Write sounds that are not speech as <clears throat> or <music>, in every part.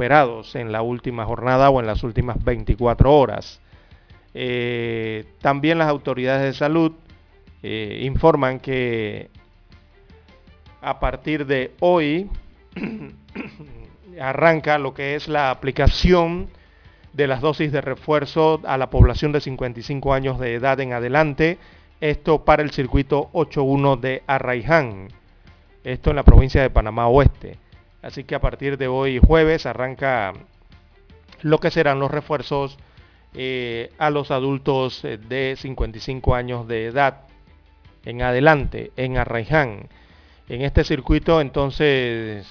en la última jornada o en las últimas 24 horas. Eh, también las autoridades de salud eh, informan que a partir de hoy <clears throat> arranca lo que es la aplicación de las dosis de refuerzo a la población de 55 años de edad en adelante. Esto para el circuito 81 de Arraiján. Esto en la provincia de Panamá Oeste. Así que a partir de hoy jueves arranca lo que serán los refuerzos eh, a los adultos de 55 años de edad en adelante en Arraiján. En este circuito entonces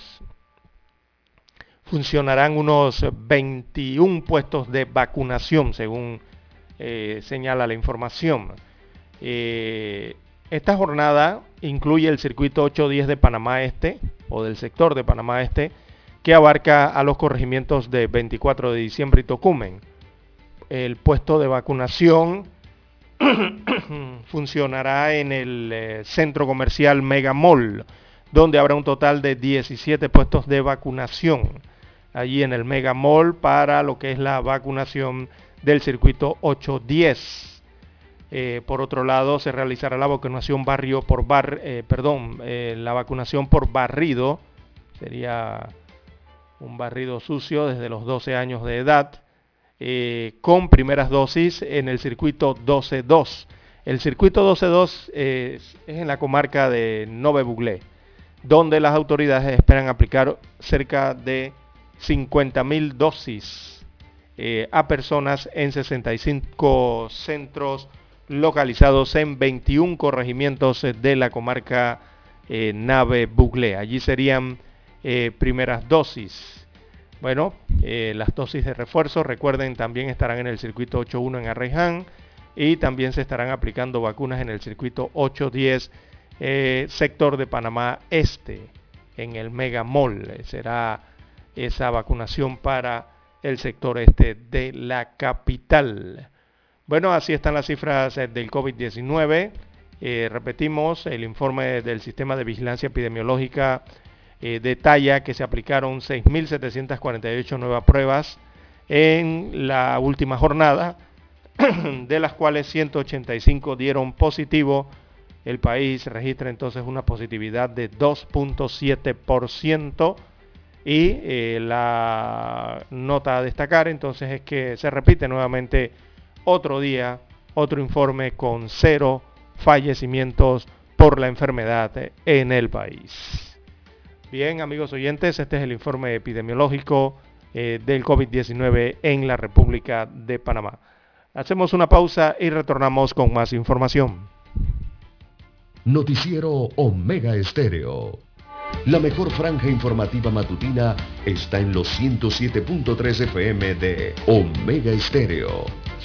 funcionarán unos 21 puestos de vacunación, según eh, señala la información. Eh, esta jornada incluye el circuito 810 de Panamá Este, o del sector de Panamá Este, que abarca a los corregimientos de 24 de diciembre y Tocumen. El puesto de vacunación <clears throat> funcionará en el eh, centro comercial Mega Mall, donde habrá un total de 17 puestos de vacunación allí en el Mega Mall para lo que es la vacunación del circuito 810. Eh, por otro lado, se realizará la vacunación barrio por bar, eh, perdón, eh, la vacunación por barrido, sería un barrido sucio desde los 12 años de edad, con primeras dosis en el circuito 12-2. El circuito 12-2 es, en la comarca de Nove Buglé, donde las autoridades esperan aplicar cerca de 50.000 dosis a personas en 65 centros localizados en 21 corregimientos de la comarca eh, Nave Bugle. Allí serían eh, primeras dosis. Bueno, las dosis de refuerzo, recuerden, también estarán en el circuito 8.1 en Arreján y también se estarán aplicando vacunas en el circuito 8.10 sector de Panamá Este, en el Mega Mall. Será esa vacunación para el sector este de la capital. Bueno, así están las cifras eh, del COVID-19. Eh, repetimos, el informe del sistema de vigilancia epidemiológica eh, detalla que se aplicaron 6.748 nuevas pruebas en la última jornada, <clears throat> de las cuales 185 dieron positivo. El país registra entonces una positividad de 2.7% y la nota a destacar entonces es que se repite nuevamente otro día, otro informe con cero fallecimientos por la enfermedad en el país. Bien, amigos oyentes, este es el informe epidemiológico eh, del COVID-19 en la República de Panamá. Hacemos una pausa y retornamos con más información. Noticiero Omega Estéreo. La mejor franja informativa matutina está en los 107.3 FM de Omega Estéreo.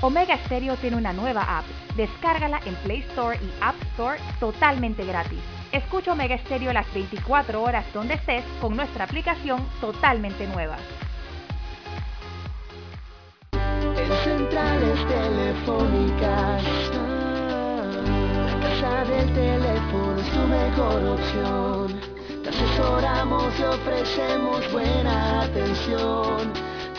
Omega Stereo tiene una nueva app. Descárgala en Play Store y App Store totalmente gratis. Escucha Omega Stereo las 24 horas donde estés con nuestra aplicación totalmente nueva. En centrales telefónicas, la casa del teléfono es tu mejor opción asesoramos y ofrecemos buena atención.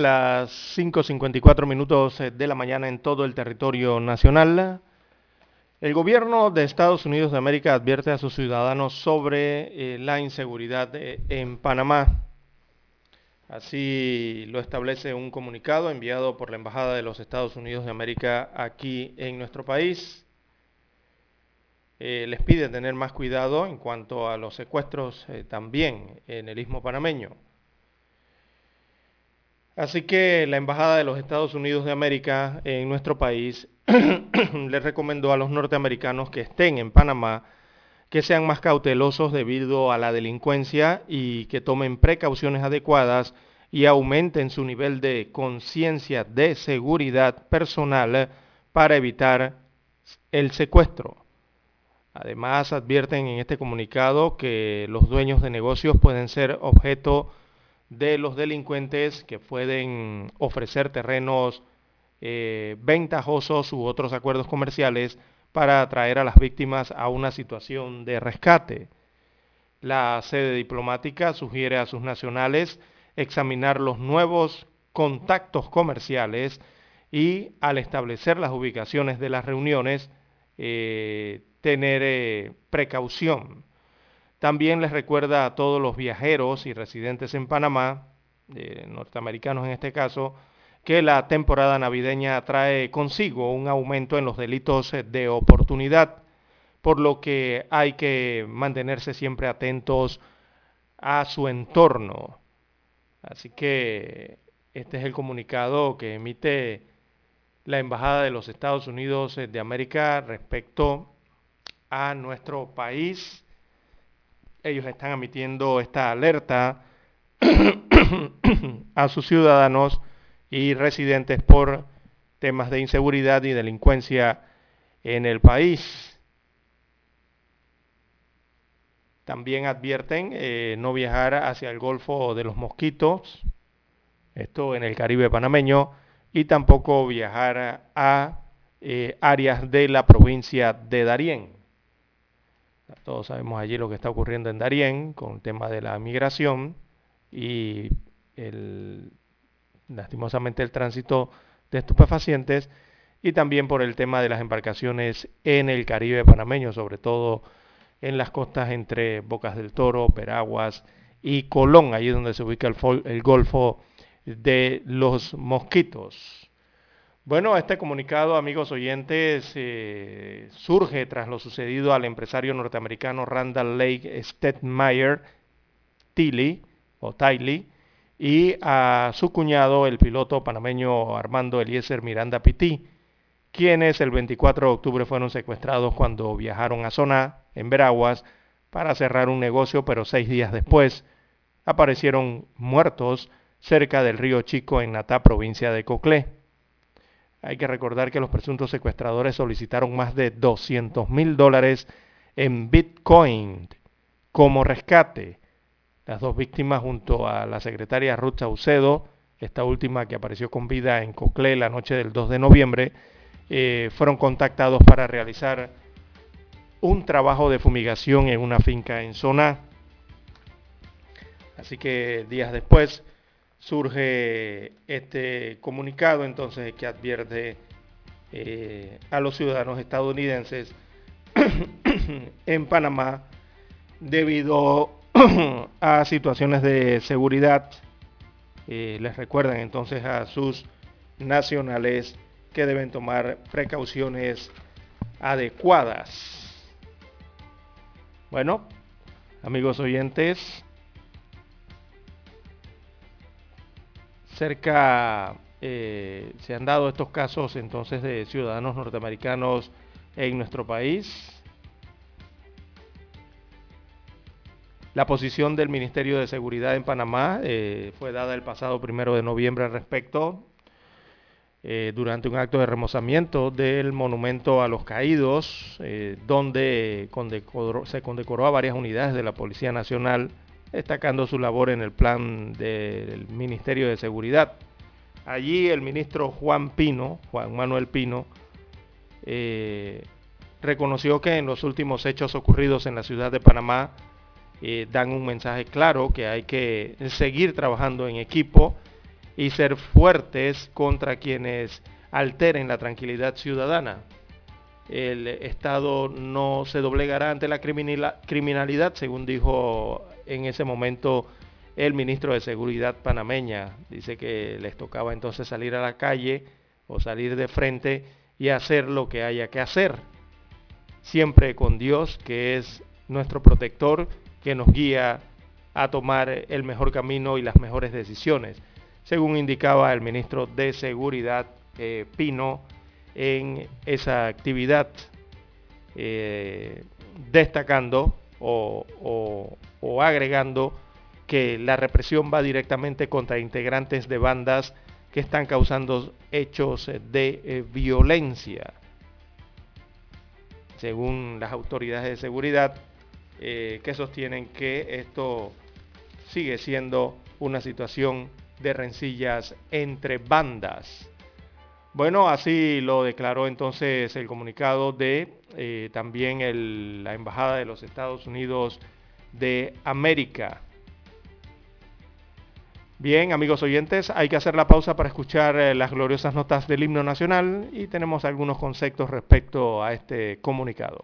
Las 5.54 minutos eh, de la mañana en todo el territorio nacional. El gobierno de Estados Unidos de América advierte a sus ciudadanos sobre eh, la inseguridad eh, en Panamá. Así lo establece un comunicado enviado por la Embajada de los Estados Unidos de América aquí en nuestro país. les pide tener más cuidado en cuanto a los secuestros también en el istmo panameño. Así que la Embajada de los Estados Unidos de América en nuestro país <clears throat> le recomendó a los norteamericanos que estén en Panamá que sean más cautelosos debido a la delincuencia y que tomen precauciones adecuadas y aumenten su nivel de conciencia de seguridad personal para evitar el secuestro. Además, advierten en este comunicado que los dueños de negocios pueden ser objeto de los delincuentes que pueden ofrecer terrenos eh, ventajosos u otros acuerdos comerciales para atraer a las víctimas a una situación de rescate. La sede diplomática sugiere a sus nacionales examinar los nuevos contactos comerciales y al establecer las ubicaciones de las reuniones, eh, tener eh, precaución también les recuerda a todos los viajeros y residentes en Panamá, norteamericanos en este caso, que la temporada navideña trae consigo un aumento en los delitos de oportunidad, por lo que hay que mantenerse siempre atentos a su entorno. Así que este es el comunicado que emite la Embajada de los Estados Unidos de América respecto a nuestro país ellos están emitiendo esta alerta <coughs> a sus ciudadanos y residentes por temas de inseguridad y delincuencia en el país. También advierten eh, no viajar hacia el Golfo de los Mosquitos, esto en el Caribe panameño, y tampoco viajar a eh, áreas de la provincia de Darién. Todos sabemos allí lo que está ocurriendo en Darién con el tema de la migración y el, lastimosamente el tránsito de estupefacientes y también por el tema de las embarcaciones en el Caribe panameño, sobre todo en las costas entre Bocas del Toro, Peraguas y Colón, allí donde se ubica el, el Golfo de los Mosquitos. Bueno, este comunicado, amigos oyentes, eh, surge tras lo sucedido al empresario norteamericano Randall Lake Stetmeyer Tilly, o Tiley, y a su cuñado, el piloto panameño Armando Eliezer Miranda Pití, quienes el 24 de octubre fueron secuestrados cuando viajaron a Zona, en Veraguas, para cerrar un negocio, pero seis días después aparecieron muertos cerca del río Chico en Natá, provincia de Coclé. Hay que recordar que los presuntos secuestradores solicitaron más de 200 mil dólares en Bitcoin como rescate. Las dos víctimas junto a la secretaria Ruth Saucedo, esta última que apareció con vida en Coclé la noche del 2 de noviembre, eh, fueron contactados para realizar un trabajo de fumigación en una finca en zona. Así que días después surge este comunicado entonces que advierte eh, a los ciudadanos estadounidenses <coughs> en Panamá debido <coughs> a situaciones de seguridad. Eh, les recuerdan entonces a sus nacionales que deben tomar precauciones adecuadas. Bueno, amigos oyentes, cerca eh, se han dado estos casos entonces de ciudadanos norteamericanos en nuestro país. La posición del Ministerio de Seguridad en Panamá eh, fue dada el pasado primero de noviembre al respecto, eh, durante un acto de remozamiento del monumento a los caídos, eh, donde se condecoró a varias unidades de la Policía Nacional, destacando su labor en el plan del Ministerio de Seguridad. Allí el ministro Juan Pino, Juan Manuel Pino, reconoció que en los últimos hechos ocurridos en la ciudad de Panamá, eh, dan un mensaje claro que hay que seguir trabajando en equipo y ser fuertes contra quienes alteren la tranquilidad ciudadana. El Estado no se doblegará ante la criminalidad, según dijo en ese momento el ministro de Seguridad panameña. Dice que les tocaba entonces salir a la calle o salir de frente y hacer lo que haya que hacer. Siempre con Dios, que es nuestro protector que nos guía a tomar el mejor camino y las mejores decisiones, según indicaba el ministro de Seguridad eh, Pino en esa actividad, eh, destacando o, agregando que la represión va directamente contra integrantes de bandas que están causando hechos de eh, violencia. Según las autoridades de seguridad, eh, que sostienen que esto sigue siendo una situación de rencillas entre bandas. Bueno, así lo declaró entonces el comunicado de eh, también la Embajada de los Estados Unidos de América. Bien, amigos oyentes, hay que hacer la pausa para escuchar eh, las gloriosas notas del himno nacional y tenemos algunos conceptos respecto a este comunicado.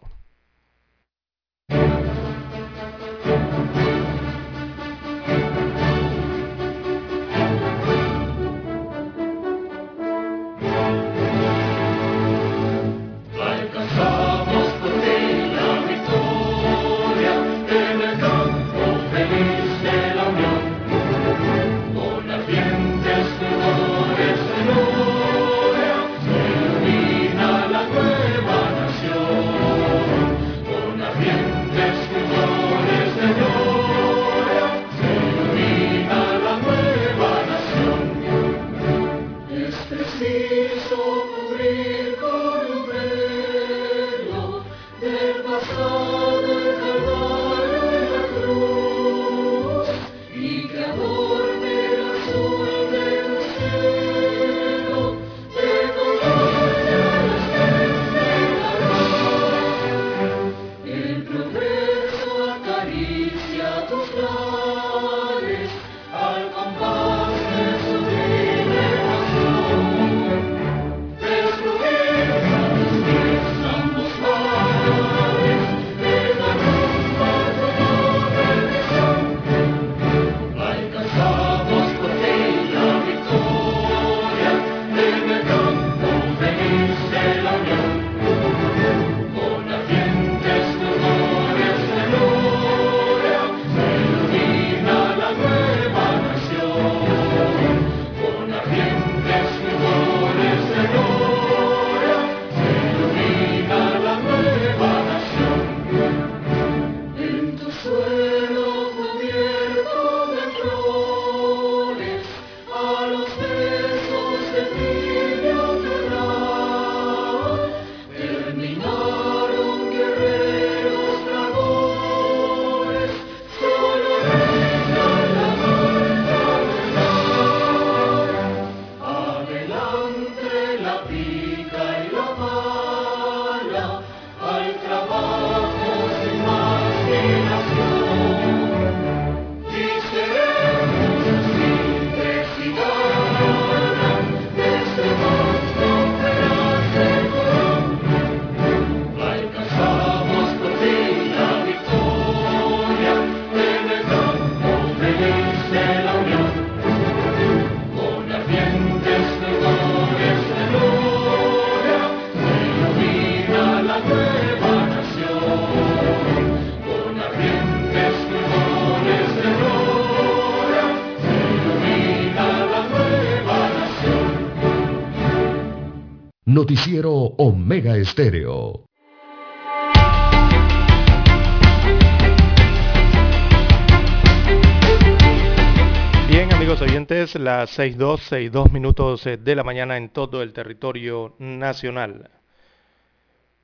Bien, amigos oyentes, las 6.2, 6.2 minutos eh, de la mañana en todo el territorio nacional.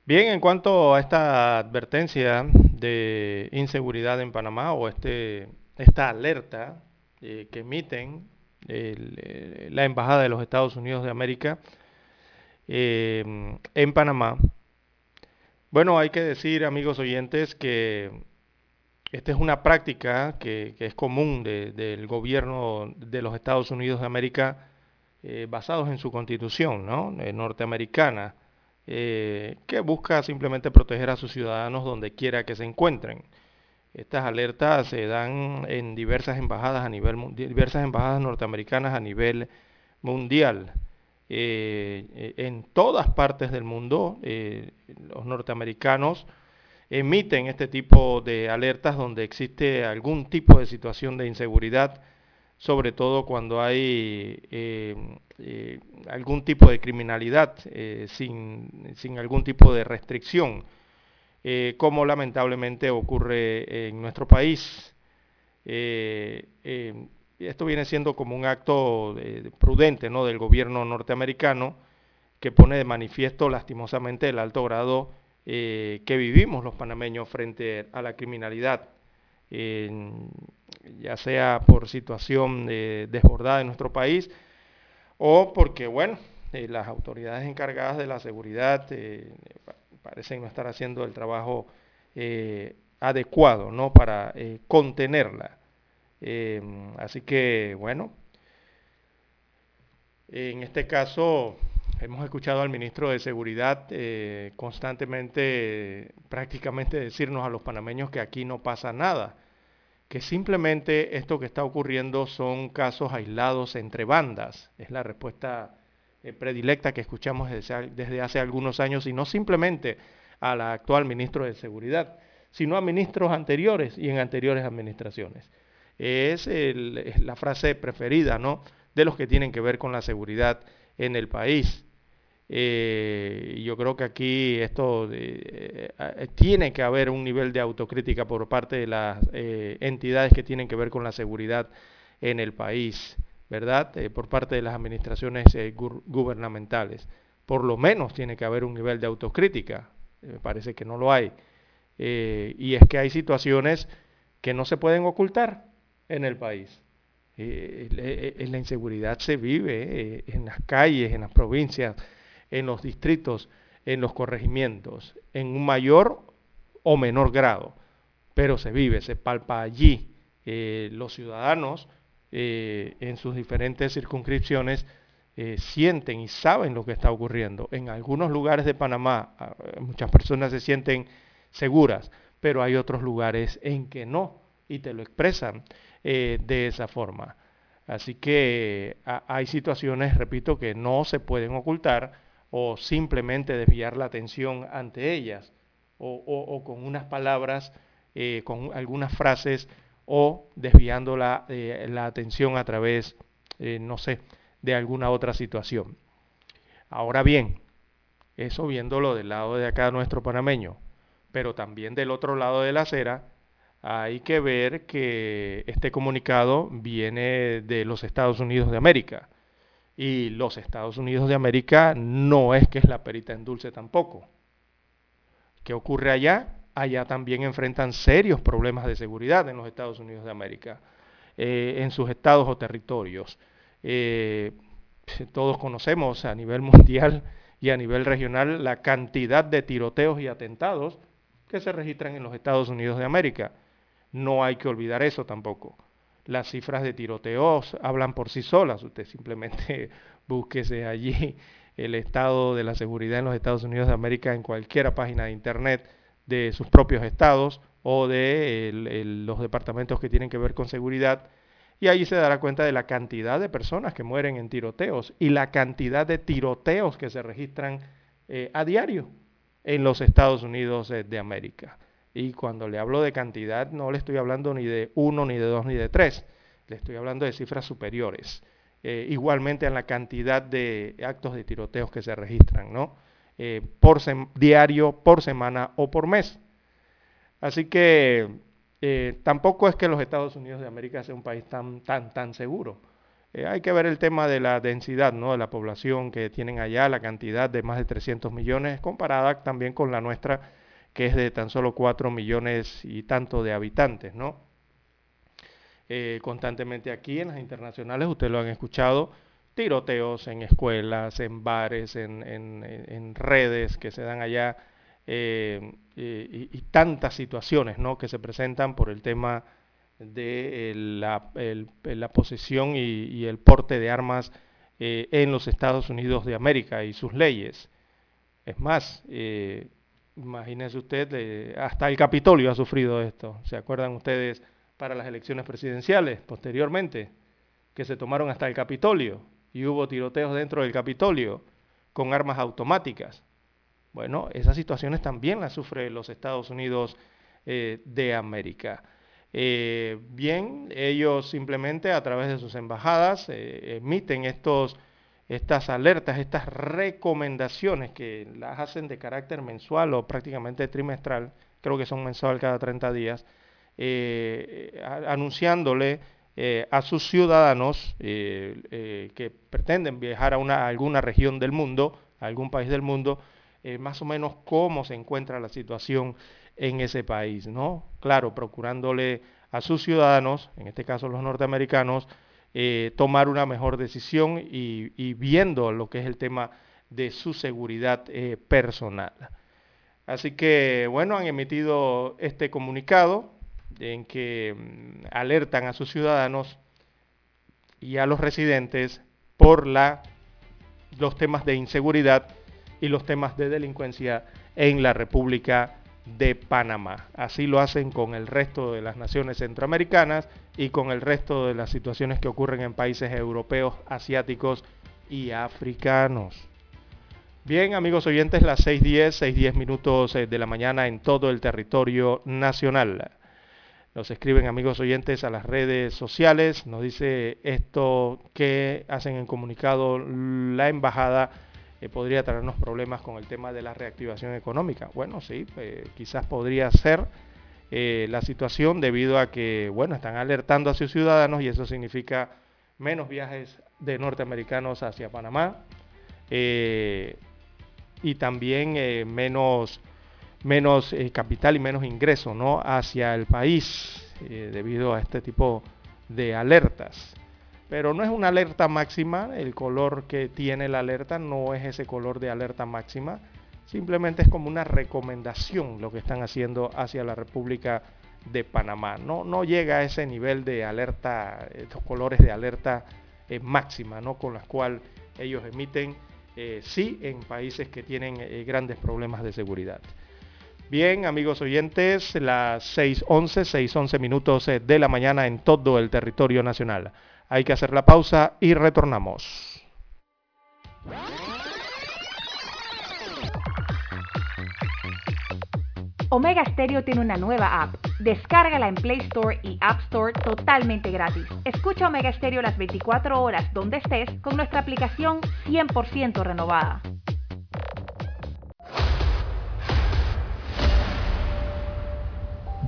Bien, en cuanto a esta advertencia de inseguridad en Panamá o este, esta alerta eh, que emiten eh, la Embajada de los Estados Unidos de América en Panamá, bueno, hay que decir, amigos oyentes, que esta es una práctica que, es común del gobierno de los Estados Unidos de América eh, basados en su constitución ¿no? Eh, norteamericana, eh, que busca simplemente proteger a sus ciudadanos donde quiera que se encuentren. Estas alertas se dan en diversas embajadas a nivel diversas embajadas norteamericanas a nivel mundial. En todas partes del mundo, los norteamericanos emiten este tipo de alertas donde existe algún tipo de situación de inseguridad, sobre todo cuando hay eh, eh, algún tipo de criminalidad eh, sin, sin, algún tipo de restricción, como lamentablemente ocurre en nuestro país. Esto viene siendo como un acto prudente ¿no? del gobierno norteamericano que pone de manifiesto lastimosamente el alto grado eh, que vivimos los panameños frente a la criminalidad, ya sea por situación desbordada en nuestro país o porque, bueno, eh, las autoridades encargadas de la seguridad eh, parecen no estar haciendo el trabajo adecuado ¿no? para contenerla. Así que, bueno, en este caso Hemos escuchado al ministro de Seguridad eh, constantemente, prácticamente decirnos a los panameños que aquí no pasa nada, que simplemente esto que está ocurriendo son casos aislados entre bandas. Es la respuesta eh, predilecta que escuchamos desde, desde hace algunos años y no simplemente al actual ministro de Seguridad, sino a ministros anteriores y en anteriores administraciones. Es, la frase preferida ¿no? de los que tienen que ver con la seguridad en el país. Eh, yo creo que aquí esto eh, eh, tiene que haber un nivel de autocrítica por parte de las entidades que tienen que ver con la seguridad en el país, ¿verdad? por parte de las administraciones gubernamentales. Por lo menos tiene que haber un nivel de autocrítica. Me parece que no lo hay. y es que hay situaciones que no se pueden ocultar en el país. la inseguridad se vive en las calles, en las provincias, en los distritos, en los corregimientos, en un mayor o menor grado, pero se vive, se palpa allí. Eh, los ciudadanos eh, en sus diferentes circunscripciones eh, sienten y saben lo que está ocurriendo. En algunos lugares de Panamá ah, muchas personas se sienten seguras, pero hay otros lugares en que no y te lo expresan de esa forma. Así que hay situaciones, repito, que no se pueden ocultar o simplemente desviar la atención ante ellas, o, con unas palabras, eh, con algunas frases, o desviando la, eh, la atención a través, eh, no sé, de alguna otra situación. Ahora bien, eso viéndolo del lado de acá nuestro panameño, pero también del otro lado de la acera, hay que ver que este comunicado viene de los Estados Unidos de América. Y los Estados Unidos de América no es que es la perita en dulce tampoco. ¿Qué ocurre allá? Allá también enfrentan serios problemas de seguridad en los Estados Unidos de América, eh, en sus estados o territorios. Eh, todos conocemos a nivel <laughs> mundial y a nivel regional la cantidad de tiroteos y atentados que se registran en los Estados Unidos de América. No hay que olvidar eso tampoco las cifras de tiroteos hablan por sí solas. Usted simplemente <laughs> búsquese allí el estado de la seguridad en los Estados Unidos de América en cualquier página de internet de sus propios estados o de los departamentos que tienen que ver con seguridad y allí se dará cuenta de la cantidad de personas que mueren en tiroteos y la cantidad de tiroteos que se registran eh, a diario en los Estados Unidos de América. Y cuando le hablo de cantidad, no le estoy hablando ni de uno, ni de dos, ni de tres. Le estoy hablando de cifras superiores. Eh, igualmente en la cantidad de actos de tiroteos que se registran, ¿no? Eh, por diario, por semana o por mes. Así que eh, tampoco es que los Estados Unidos de América sea un país tan, tan, tan seguro. Hay que ver el tema de la densidad ¿no? de la población que tienen allá, la cantidad de más de 300 millones, comparada también con la nuestra, que es de tan solo 4 millones y tanto de habitantes. ¿no? Eh, constantemente aquí en las internacionales, ustedes lo han escuchado, tiroteos en escuelas, en bares, en, redes que se dan allá, eh, y, tantas situaciones ¿no? que se presentan por el tema de la, posesión y, el porte de armas eh, en los Estados Unidos de América y sus leyes. Es más, eh, imagínense usted, hasta el Capitolio ha sufrido esto. ¿Se acuerdan ustedes para las elecciones presidenciales posteriormente? Que se tomaron hasta el Capitolio y hubo tiroteos dentro del Capitolio con armas automáticas. Bueno, esas situaciones también las sufre los Estados Unidos eh, de América. Eh, bien, ellos simplemente a través de sus embajadas eh, emiten estos, estas alertas, estas recomendaciones que las hacen de carácter mensual o prácticamente trimestral, creo que son mensual cada 30 días, eh, anunciándole a sus ciudadanos que pretenden viajar a, una, alguna región del mundo, a algún país del mundo, más o menos cómo se encuentra la situación en ese país, ¿no? Claro, procurándole a sus ciudadanos, en este caso los norteamericanos, eh, tomar una mejor decisión y, viendo lo que es el tema de su seguridad eh, personal. Así que, bueno, han emitido este comunicado en que mm, alertan a sus ciudadanos y a los residentes por los temas de inseguridad y los temas de delincuencia en la República de Panamá. Así lo hacen con el resto de las naciones centroamericanas y con el resto de las situaciones que ocurren en países europeos, asiáticos y africanos. Bien, amigos oyentes, las 6.10, 6.10 minutos eh, de la mañana en todo el territorio nacional. Nos escriben amigos oyentes a las redes sociales, nos dice esto que hacen en comunicado la embajada podría traernos problemas con el tema de la reactivación económica. Bueno, sí, eh, quizás podría ser eh, la situación debido a que, bueno, están alertando a sus ciudadanos y eso significa menos viajes de norteamericanos hacia Panamá eh, y también menos, menos capital y menos ingreso ¿no? hacia el país debido a este tipo de alertas pero no es una alerta máxima, el color que tiene la alerta no es ese color de alerta máxima, simplemente es como una recomendación lo que están haciendo hacia la República de Panamá. No, no llega a ese nivel de alerta, estos colores de alerta eh, máxima, ¿no? con las cuales ellos emiten, eh, sí, en países que tienen eh, grandes problemas de seguridad. Bien, amigos oyentes, las 6.11, 6.11 minutos de la mañana en todo el territorio nacional. Hay que hacer la pausa y retornamos. Omega Stereo tiene una nueva app. Descárgala en Play Store y App Store totalmente gratis. Escucha Omega Stereo las 24 horas donde estés con nuestra aplicación 100% renovada.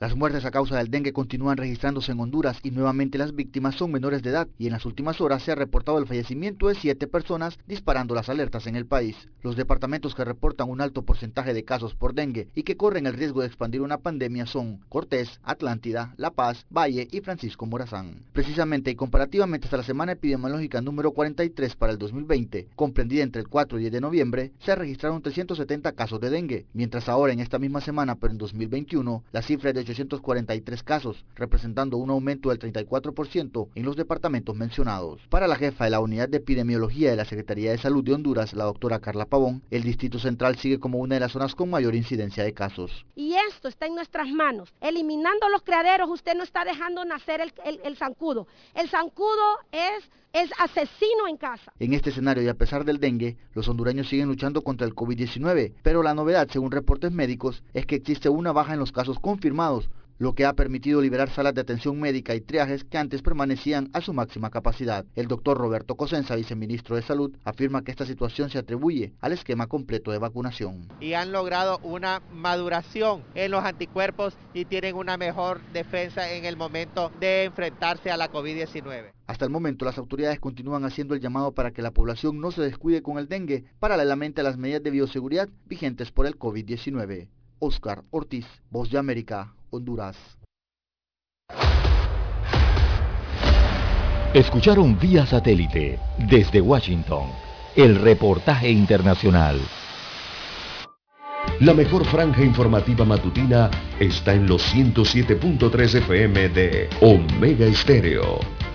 Las muertes a causa del dengue continúan registrándose en Honduras y nuevamente las víctimas son menores de edad y en las últimas horas se ha reportado el fallecimiento de siete personas disparando las alertas en el país. Los departamentos que reportan un alto porcentaje de casos por dengue y que corren el riesgo de expandir una pandemia son Cortés, Atlántida, La Paz, Valle y Francisco Morazán. Precisamente y comparativamente hasta la semana epidemiológica número 43 para el 2020, comprendida entre el 4 y 10 de noviembre, se registraron 370 casos de dengue, mientras ahora en esta misma semana pero en 2021 la cifra de 843 casos, representando un aumento del 34% en los departamentos mencionados. Para la jefa de la Unidad de Epidemiología de la Secretaría de Salud de Honduras, la doctora Carla Pavón, el Distrito Central sigue como una de las zonas con mayor incidencia de casos. Y esto está en nuestras manos. Eliminando los criaderos, usted no está dejando nacer el, zancudo. El zancudo es es asesino en casa. En este escenario y a pesar del dengue, los hondureños siguen luchando contra el COVID-19, pero la novedad, según reportes médicos, es que existe una baja en los casos confirmados, lo que ha permitido liberar salas de atención médica y triajes que antes permanecían a su máxima capacidad. El doctor Roberto Cosenza, viceministro de Salud, afirma que esta situación se atribuye al esquema completo de vacunación. Y han logrado una maduración en los anticuerpos y tienen una mejor defensa en el momento de enfrentarse a la COVID-19. Hasta el momento, las autoridades continúan haciendo el llamado para que la población no se descuide con el dengue, paralelamente a las medidas de bioseguridad vigentes por el COVID-19. Oscar Ortiz, Voz de América, Honduras. Escucharon vía satélite desde Washington el reportaje internacional. La mejor franja informativa matutina está en los 107.3 FM de Omega Estéreo,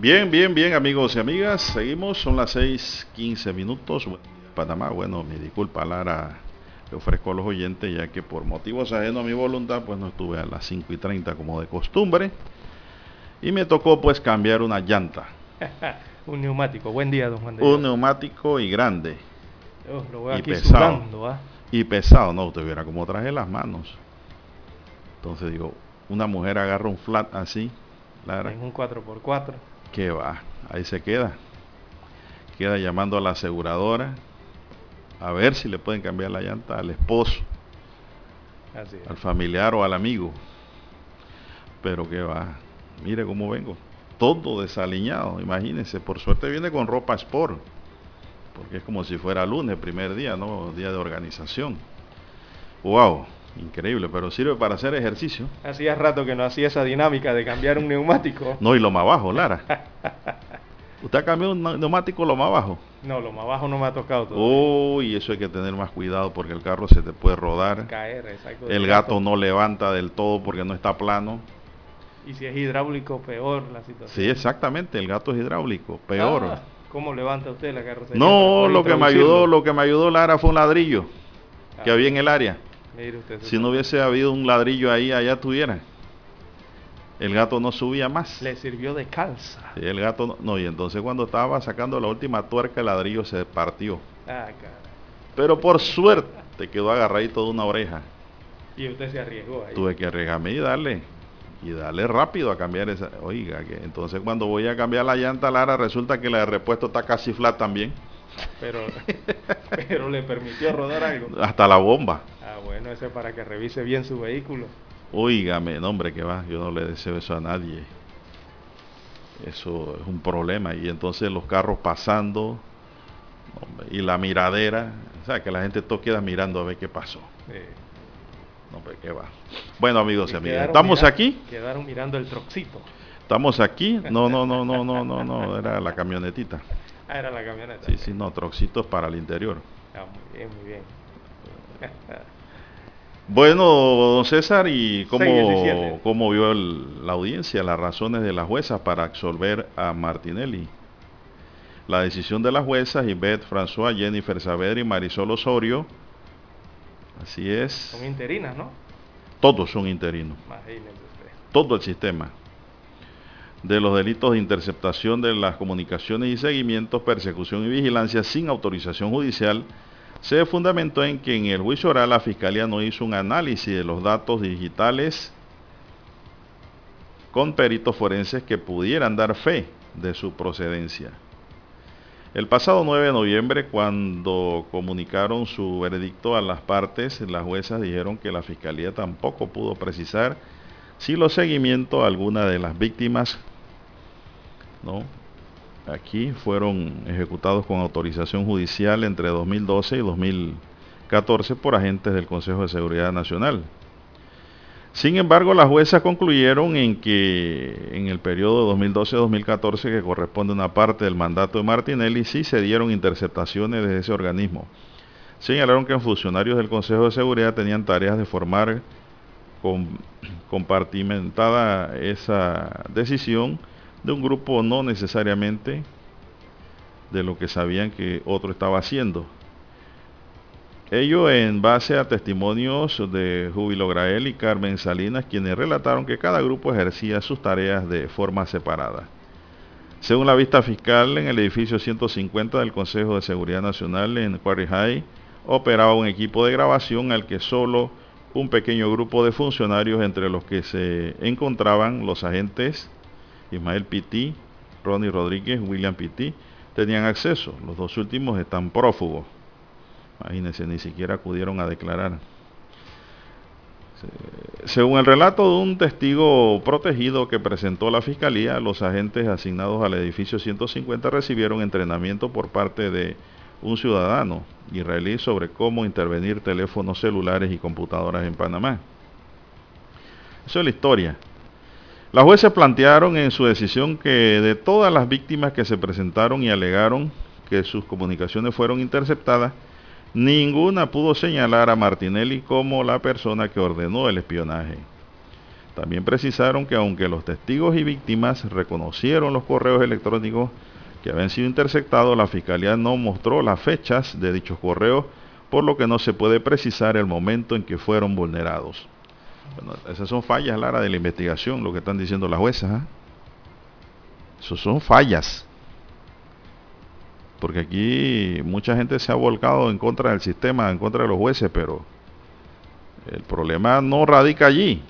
Bien, bien, bien, amigos y amigas. Seguimos, son las 6:15 minutos. Panamá, bueno, mi disculpa, Lara, le ofrezco a los oyentes, ya que por motivos ajenos a mi voluntad, pues no estuve a las 5 y 30 como de costumbre. Y me tocó, pues, cambiar una llanta. <laughs> Un neumático. Buen día, don Juan. Un neumático y grande. Oh, lo voy y aquí pesado. sudando, ¿ah? Y pesado, no, usted viera cómo traje las manos. Entonces digo, una mujer agarra un flat así, Lara, En un 4x4. Que va, ahí se queda. Queda llamando a la aseguradora a ver si le pueden cambiar la llanta al esposo, Así es. al familiar o al amigo. Pero que va, mire cómo vengo. Todo desaliñado, imagínense. Por suerte viene con ropa sport. Porque es como si fuera lunes, primer día, ¿no? Día de organización. Wow, increíble, pero sirve para hacer ejercicio. Hacía rato que no hacía esa dinámica de cambiar un neumático. <laughs> No, y lo más bajo, Lara. ¿Usted ha cambiado un neumático lo más bajo? No, lo más bajo no me ha tocado todo. Uy, eso hay que tener más cuidado porque el carro se te puede rodar. Caer, exacto. El gato no levanta del todo porque no está plano. Y si es hidráulico, peor la situación. Sí, exactamente, el gato es hidráulico, peor. Ah, ¿Cómo levanta usted la carrocería? no, lo que me ayudó, lo que me ayudó Lara fue un ladrillo que Ah, había en el área. Mire usted, Si no hubiese habido un ladrillo ahí, allá tuviera. El gato no subía más. Le sirvió de calza. Sí, el gato no, no, y entonces cuando estaba sacando la última tuerca, el ladrillo se partió. Ah, cara. Pero por suerte quedó agarradito de una oreja. Y usted se arriesgó ahí. Tuve que arriesgarme y darle. Y darle rápido a cambiar esa. Oiga, que entonces cuando voy a cambiar la llanta Lara, resulta que la de repuesto está casi flat también. Pero, <laughs> pero le permitió rodar algo. Hasta la bomba. Bueno, eso es para que revise bien su vehículo. Óigame, no hombre, que va. Yo no le deseo eso a nadie. Eso es un problema. Y entonces los carros pasando. hombre, y la miradera. O sea, que la gente todo queda mirando a ver qué pasó. Eh, No, hombre, qué va. Bueno, amigos y amigas, estamos aquí. Quedaron mirando el troxito. Estamos aquí. No, no, no, no, no, no, no. Era la camionetita. Ah, era la camioneta. Sí, sí, no, troxitos para el interior. Ah, muy bien, muy bien. <laughs> Bueno, don César, ¿y cómo, 6:17. cómo vio el- la audiencia las razones de las juezas para absolver a Martinelli? La decisión de las juezas, Yvette François, Jennifer Saavedra y Marisol Osorio, así es, Son interinas, ¿no? todos son interinos, Imagínese usted. todo el sistema. De los delitos de interceptación de las comunicaciones y seguimientos, persecución y vigilancia sin autorización judicial, se fundamentó en que en el juicio oral la Fiscalía no hizo un análisis de los datos digitales con peritos forenses que pudieran dar fe de su procedencia. El pasado 9 de noviembre, cuando comunicaron su veredicto a las partes, las juezas dijeron que la Fiscalía tampoco pudo precisar si los seguimientos a alguna de las víctimas ¿no? Aquí fueron ejecutados con autorización judicial entre 2012 y 2014 por agentes del Consejo de Seguridad Nacional. Sin embargo, las juezas concluyeron en que en el periodo 2012-2014, que corresponde a una parte del mandato de Martinelli, sí se dieron interceptaciones de ese organismo. Señalaron que funcionarios del Consejo de Seguridad tenían tareas de formar con, compartimentada esa decisión de un grupo no necesariamente de lo que sabían que otro estaba haciendo. Ello en base a testimonios de Júbilo Grael y Carmen Salinas, quienes relataron que cada grupo ejercía sus tareas de forma separada. Según la vista fiscal, en el edificio 150 del Consejo de Seguridad Nacional en Quarry High, operaba un equipo de grabación al que solo un pequeño grupo de funcionarios, entre los que se encontraban los agentes Ismael Pitti, Ronnie Rodríguez, William Pitti, tenían acceso. Los dos últimos están prófugos. Imagínense, ni siquiera acudieron a declarar. Según el relato de un testigo protegido que presentó la fiscalía, los agentes asignados al edificio 150 recibieron entrenamiento por parte de un ciudadano israelí sobre cómo intervenir teléfonos celulares y computadoras en Panamá. Eso es la historia. Las jueces plantearon en su decisión que de todas las víctimas que se presentaron y alegaron que sus comunicaciones fueron interceptadas, Ninguna pudo señalar a Martinelli como la persona que ordenó el espionaje. También precisaron que aunque los testigos y víctimas reconocieron los correos electrónicos que habían sido interceptados, la Fiscalía no mostró las fechas de dichos correos, por lo que no se puede precisar el momento en que fueron vulnerados. Bueno, esas son fallas, Lara, de la investigación, lo que están diciendo las juezas. Esas son fallas porque aquí mucha gente se ha volcado en contra del sistema, en contra de los jueces, pero el problema no radica allí.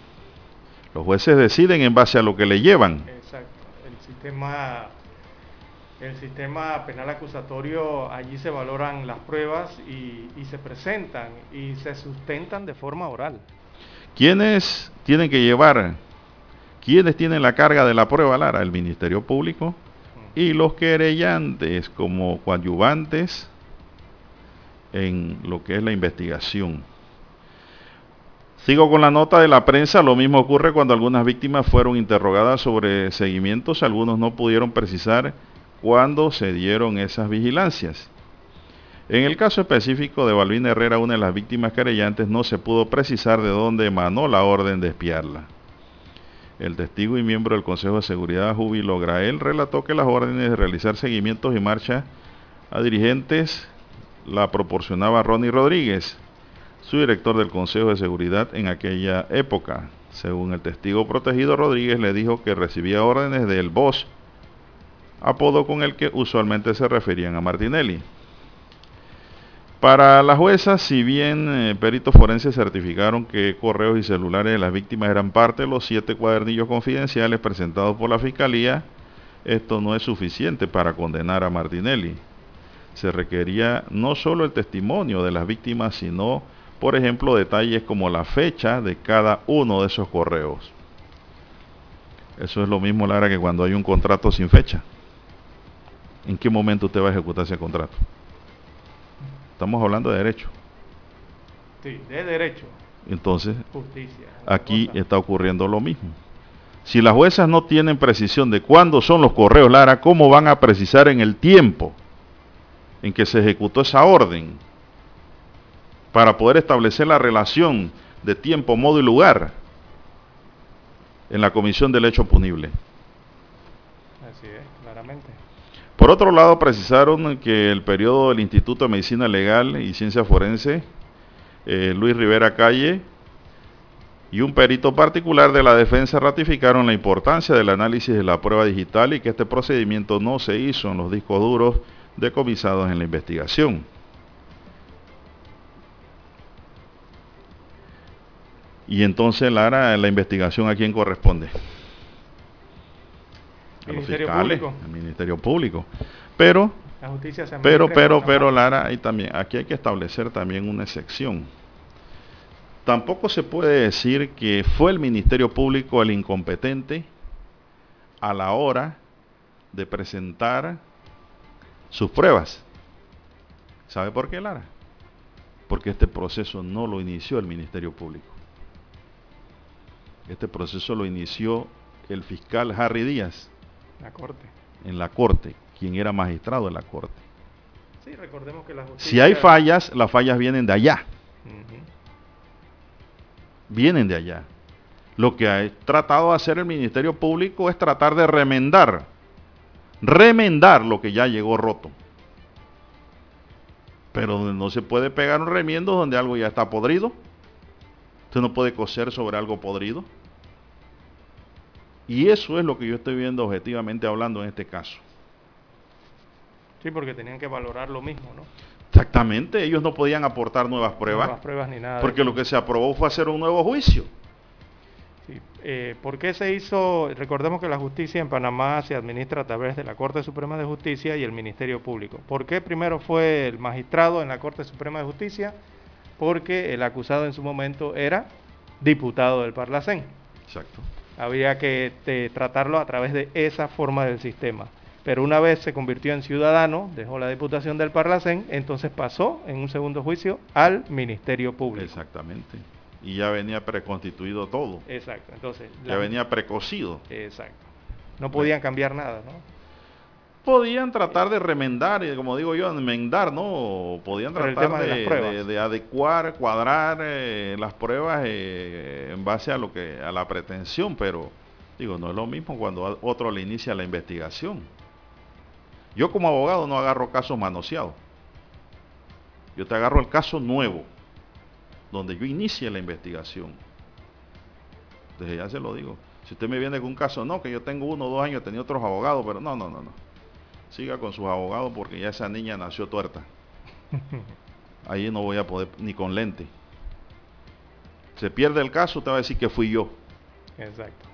Los jueces deciden en base a lo que le llevan. Exacto. El sistema, el sistema penal acusatorio, allí se valoran las pruebas y se presentan y se sustentan de forma oral. ¿Quiénes tienen que llevar? ¿Quiénes tienen la carga de la prueba, Lara? El Ministerio Público, y los querellantes como coadyuvantes en lo que es la investigación. Sigo con la nota de la prensa. Lo mismo ocurre cuando algunas víctimas fueron interrogadas sobre seguimientos. Algunos no pudieron precisar cuándo se dieron esas vigilancias. En el caso específico de Balvin Herrera, una de las víctimas querellantes, no se pudo precisar de dónde emanó la orden de espiarla. El testigo y miembro del Consejo de Seguridad, Júbilo Grael, relató que las órdenes de realizar seguimientos y marcha a dirigentes la proporcionaba Ronnie Rodríguez, su director del Consejo de Seguridad en aquella época. Según el testigo protegido, Rodríguez le dijo que recibía órdenes del boss, apodo con el que usualmente se referían a Martinelli. Para la jueza, si bien eh, peritos forenses certificaron que correos y celulares de las víctimas eran parte de los siete cuadernillos confidenciales presentados por la Fiscalía, esto no es suficiente para condenar a Martinelli. Se requería no solo el testimonio de las víctimas, sino, por ejemplo, detalles como la fecha de cada uno de esos correos. Eso es lo mismo, Lara, que cuando hay un contrato sin fecha. ¿En qué momento usted va a ejecutar ese contrato? Estamos hablando de derecho. Sí, de derecho. Entonces, Justicia, aquí está ocurriendo lo mismo. Si las juezas no tienen precisión de cuándo son los correos, Lara, ¿cómo van a precisar en el tiempo en que se ejecutó esa orden? Para poder establecer la relación de tiempo, modo y lugar en la comisión del hecho punible. Por otro lado, precisaron que el periodo del Instituto de Medicina Legal y Ciencia Forense, eh, Luis Rivera Calle, y un perito particular de la defensa ratificaron la importancia del análisis de la prueba digital y que este procedimiento no se hizo en los discos duros decomisados en la investigación. Y entonces, Lara, la investigación a quién corresponde? A los fiscales, al Ministerio Público. Pero, pero, pero, pero, Lara, ahí también, aquí hay que establecer también una excepción. Tampoco se puede decir que fue el Ministerio Público el incompetente a la hora de presentar sus pruebas. ¿Sabe por qué, Lara? Porque este proceso no lo inició el Ministerio Público. Este proceso lo inició el fiscal Harry Díaz. La Corte. En la Corte, quien era magistrado de la Corte. Sí, recordemos que la justicia... Si hay fallas, las fallas vienen de allá. Vienen de allá. Lo que ha tratado de hacer el Ministerio Público es tratar de remendar, remendar lo que ya llegó roto. Pero no se puede pegar un remiendo donde algo ya está podrido. Usted no puede coser sobre algo podrido. Y eso es lo que yo estoy viendo objetivamente hablando en este caso. Sí, porque tenían que valorar lo mismo, ¿no? Exactamente, ellos no podían aportar nuevas pruebas. Nuevas pruebas ni nada. Porque lo que se aprobó fue hacer un nuevo juicio. Sí. Eh, ¿Por qué se hizo? Recordemos que la justicia en Panamá se administra a través de la Corte Suprema de Justicia y el Ministerio Público. ¿Por qué primero fue el magistrado en la Corte Suprema de Justicia? Porque el acusado en su momento era diputado del Parlacén. Exacto. Había que eh, tratarlo a través de esa forma del sistema. Pero una vez se convirtió en ciudadano, dejó la diputación del Parlacén, entonces pasó en un segundo juicio al Ministerio Público. Exactamente. Y ya venía preconstituido todo. Exacto. Entonces, ya venía precocido. Exacto. No podían cambiar nada, ¿no? Podían tratar de remendar, y como digo yo, enmendar, ¿no? Podían tratar de, adecuar, cuadrar eh, las pruebas eh, en base a lo que a la pretensión, pero digo, no es lo mismo cuando otro le inicia la investigación. Yo como abogado no agarro casos manoseados. Yo te agarro el caso nuevo, donde yo inicie la investigación. Desde ya se lo digo. Si usted me viene con un caso, no, que yo tengo uno o dos años, tenía otros abogados, pero no, no, no, no. Siga con sus abogados porque ya esa niña nació tuerta. <laughs> Ahí no voy a poder, ni con lente. Se pierde el caso, te va a decir que fui yo. Exacto.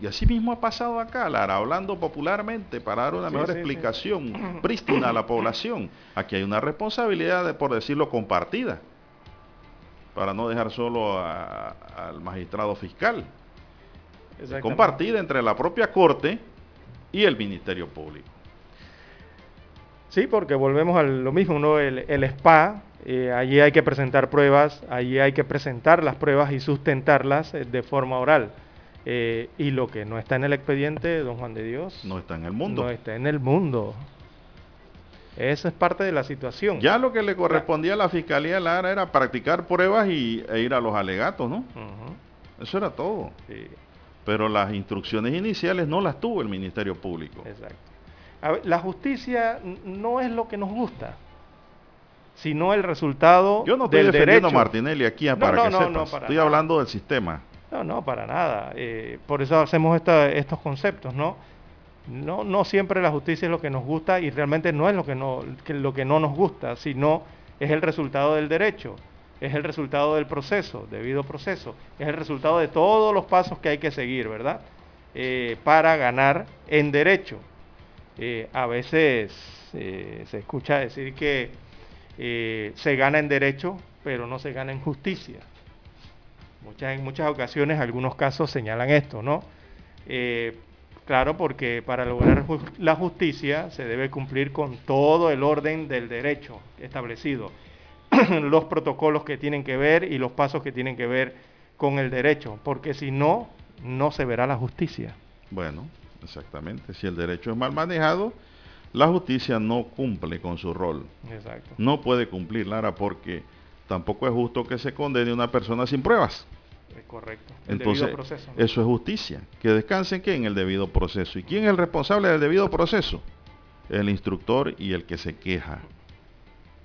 Y así mismo ha pasado acá, Lara, hablando popularmente para dar una mejor explicación <clears throat> prístina a la población. Aquí hay una responsabilidad, de, por decirlo, compartida, para no dejar solo al magistrado fiscal. Compartida entre la propia Corte y el Ministerio Público. Sí, porque volvemos a lo mismo, ¿no? El, SPA, eh, allí hay que presentar pruebas, allí hay que presentar las pruebas y sustentarlas eh, de forma oral. Eh, y lo que no está en el expediente, don Juan de Dios. No está en el mundo. No está en el mundo. Esa es parte de la situación. Ya lo que le correspondía a la Fiscalía Lara era practicar pruebas y, e ir a los alegatos, ¿no? Eso era todo. Pero las instrucciones iniciales no las tuvo el Ministerio Público. Exacto. La justicia no es lo que nos gusta, sino el resultado Yo no estoy defendiendo a Martinelli aquí para que sepas. estoy hablando del sistema. No, no, para nada. Eh, por eso hacemos estos conceptos, ¿no? ¿no? No siempre la justicia es lo que nos gusta y realmente no es lo que no, lo que no nos gusta, sino es el resultado del derecho, es el resultado del proceso, debido proceso, es el resultado de todos los pasos que hay que seguir, ¿verdad? Eh, para ganar en derecho. Eh, a veces se escucha decir que se gana en derecho, pero no se gana en justicia en muchas ocasiones, algunos casos señalan esto, ¿no? Eh, claro, porque para lograr la justicia se debe cumplir con todo el orden del derecho establecido, <clears throat> los protocolos que tienen que ver y los pasos que tienen que ver con el derecho, porque si no, no se verá la justicia. Bueno, exactamente. Si el derecho es mal manejado, la justicia no cumple con su rol. Exacto. No puede cumplir, Lara, porque tampoco es justo que se condene a una persona sin pruebas. Es correcto. Entonces, eso es justicia. Que descansen que en el debido proceso. ¿Y quién es el responsable del debido proceso? El instructor y el que se queja,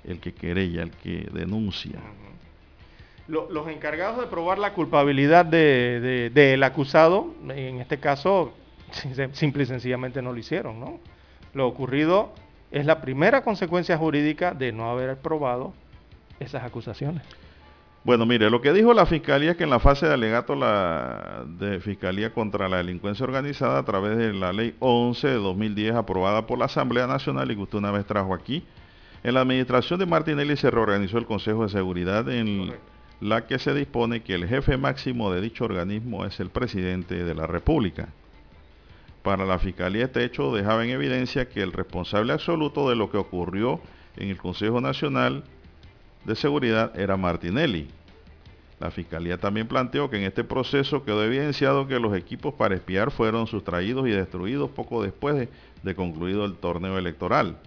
el que querella, el que denuncia. los encargados de probar la culpabilidad del de, acusado, en este caso, simple y sencillamente no lo hicieron, ¿no? Lo ocurrido es la primera consecuencia jurídica de no haber probado esas acusaciones. Bueno, mire, lo que dijo la Fiscalía es que en la fase de alegato la de Fiscalía contra la Delincuencia Organizada a través de la Ley 11 de 2010 aprobada por la Asamblea Nacional y que usted una vez trajo aquí, en la administración de Martinelli se reorganizó el Consejo de Seguridad en la que se dispone que el jefe máximo de dicho organismo es el presidente de la República. Para la Fiscalía este hecho dejaba en evidencia que el responsable absoluto de lo que ocurrió en el Consejo Nacional de Seguridad era Martinelli. La Fiscalía también planteó que en este proceso quedó evidenciado que los equipos para espiar fueron sustraídos y destruidos poco después de, de concluido el torneo electoral.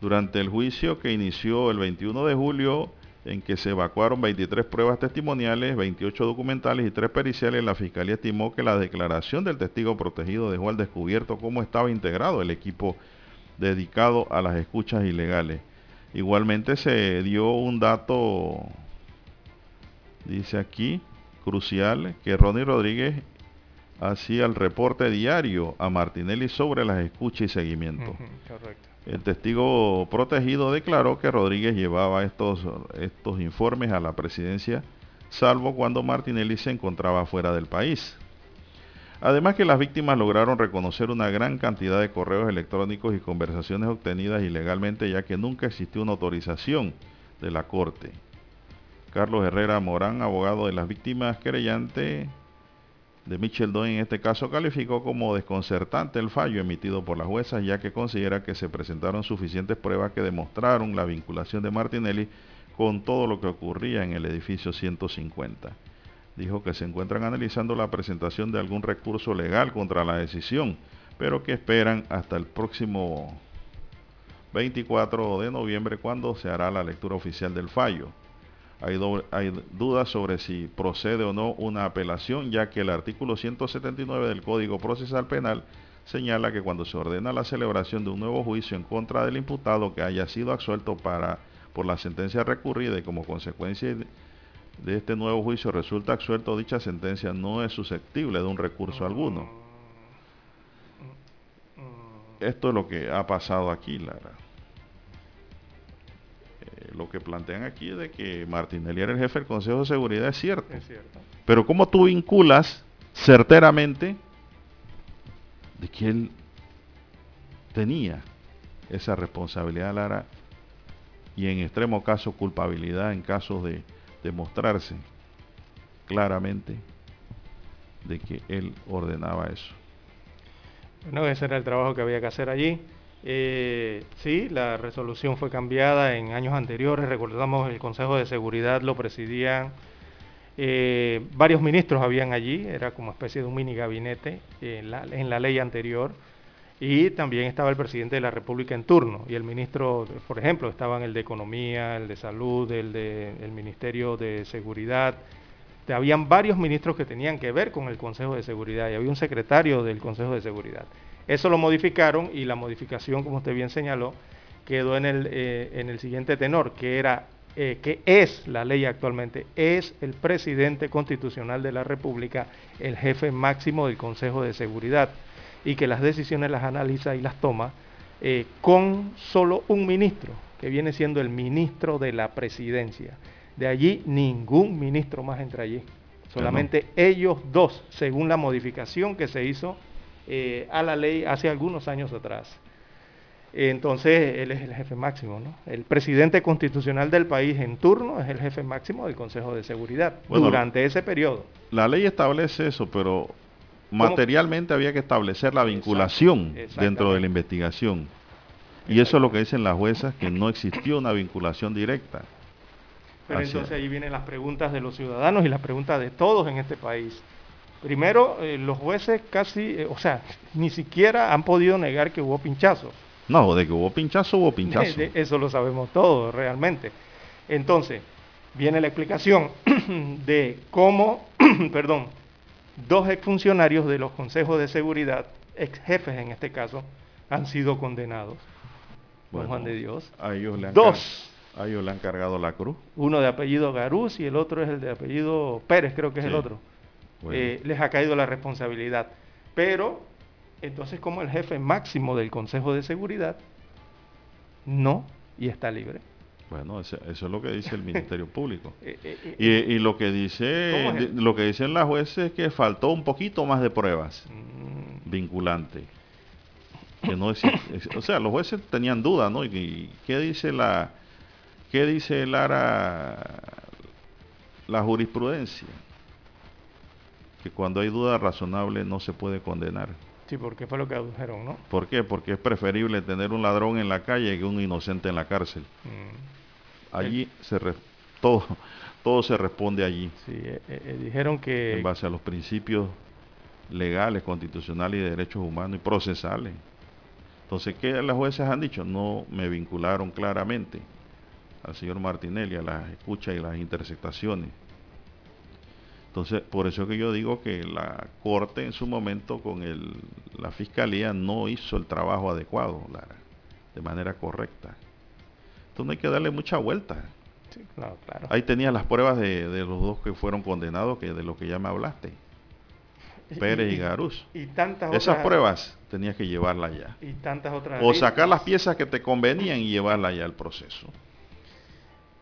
Durante el juicio que inició el 21 de julio, en que se evacuaron 23 pruebas testimoniales, 28 documentales y 3 periciales, la Fiscalía estimó que la declaración del testigo protegido dejó al descubierto cómo estaba integrado el equipo dedicado a las escuchas ilegales. Igualmente se dio un dato, dice aquí, crucial, que Ronnie Rodríguez hacía el reporte diario a Martinelli sobre las escuchas y seguimiento. correcto. El testigo protegido declaró que Rodríguez llevaba estos, estos informes a la presidencia, salvo cuando Martinelli se encontraba fuera del país. Además que las víctimas lograron reconocer una gran cantidad de correos electrónicos y conversaciones obtenidas ilegalmente ya que nunca existió una autorización de la Corte. Carlos Herrera Morán, abogado de las víctimas querellante, de Micheldo en este caso calificó como desconcertante el fallo emitido por la jueza ya que considera que se presentaron suficientes pruebas que demostraron la vinculación de Martinelli con todo lo que ocurría en el edificio 150. Dijo que se encuentran analizando la presentación de algún recurso legal contra la decisión, pero que esperan hasta el próximo 24 de noviembre cuando se hará la lectura oficial del fallo. Hay, dudas sobre si procede o no una apelación, ya que el artículo 179 del Código Procesal Penal señala que cuando se ordena la celebración de un nuevo juicio en contra del imputado que haya sido absuelto para, por la sentencia recurrida y como consecuencia de este nuevo juicio resulta absuelto, dicha sentencia no es susceptible de un recurso alguno. Esto es lo que ha pasado aquí, Lara lo que plantean aquí es de que Martinelli era el jefe del Consejo de Seguridad, es cierto. Es cierto. Pero ¿cómo tú vinculas certeramente de que él tenía esa responsabilidad, Lara, y en extremo caso culpabilidad en caso de demostrarse claramente de que él ordenaba eso? Bueno, ese era el trabajo que había que hacer allí. Eh, sí, la resolución fue cambiada en años anteriores. Recordamos el Consejo de Seguridad lo presidían eh, varios ministros habían allí, era como especie de un mini gabinete en la, en la ley anterior. Y también estaba el presidente de la República en turno. Y el ministro, por ejemplo, estaban el de Economía, el de Salud, el de el Ministerio de Seguridad. Habían varios ministros que tenían que ver con el Consejo de Seguridad y había un secretario del Consejo de Seguridad. Eso lo modificaron y la modificación, como usted bien señaló, quedó en el, eh, en el siguiente tenor, que era eh, que es la ley actualmente, es el presidente constitucional de la República, el jefe máximo del Consejo de Seguridad, y que las decisiones las analiza y las toma eh, con solo un ministro, que viene siendo el ministro de la presidencia. De allí ningún ministro más entra allí, solamente ellos dos, según la modificación que se hizo eh, a la ley hace algunos años atrás. Entonces, él es el jefe máximo, ¿no? El presidente constitucional del país en turno es el jefe máximo del Consejo de Seguridad durante ese periodo. La ley establece eso, pero materialmente había que establecer la vinculación dentro de la investigación. Y eso es lo que dicen las juezas, que no existió una vinculación directa. Pero entonces ahí vienen las preguntas de los ciudadanos y las preguntas de todos en este país. Primero, eh, los jueces casi, eh, o sea, ni siquiera han podido negar que hubo pinchazo. No, de que hubo pinchazo, hubo <laughs> pinchazo. eso lo sabemos todos, realmente. Entonces, viene la explicación <clears throat> de cómo, <clears throat> perdón, dos exfuncionarios de los consejos de seguridad, ex jefes en este caso, han sido condenados. Bueno, Juan de Dios. A ellos le han dos. A ellos le han cargado la cruz. Uno de apellido Garuz y el otro es el de apellido Pérez, creo que es el otro. Eh, les ha caído la responsabilidad. Pero, entonces, como el jefe máximo del Consejo de Seguridad no y está libre. Bueno, eso, es lo que dice el <laughs> Ministerio Público. Eh, eh, y, lo que dice lo que dicen las jueces es que faltó un poquito más de pruebas mm. vinculantes. Que no o sea, los jueces tenían dudas, ¿no? ¿Y, qué dice la qué dice Lara la jurisprudencia? Que cuando hay duda razonable no se puede condenar. Sí, porque fue lo que adujeron, ¿no? ¿Por qué? Porque es preferible tener un ladrón en la calle que un inocente en la cárcel. Mm. Allí se todo, <laughs> todo se responde allí. Sí, eh, eh, eh, dijeron que... En base a los principios legales, constitucionales y de derechos humanos y procesales. Entonces, ¿qué las jueces han dicho? No me vincularon claramente al señor Martinelli a las escuchas y las interceptaciones. Entonces, por eso que yo digo que la Corte en su momento con el, la Fiscalía no hizo el trabajo adecuado, de manera correcta. Entonces no hay que darle mucha vuelta. Ahí tenía las pruebas de, los dos que fueron condenados, que de lo que ya me hablaste. Pérez y, Garuz. Y tantas Esas pruebas tenías que llevarlas ya. Y tantas otras. O sacar las piezas que te convenían y llevarlas ya al proceso.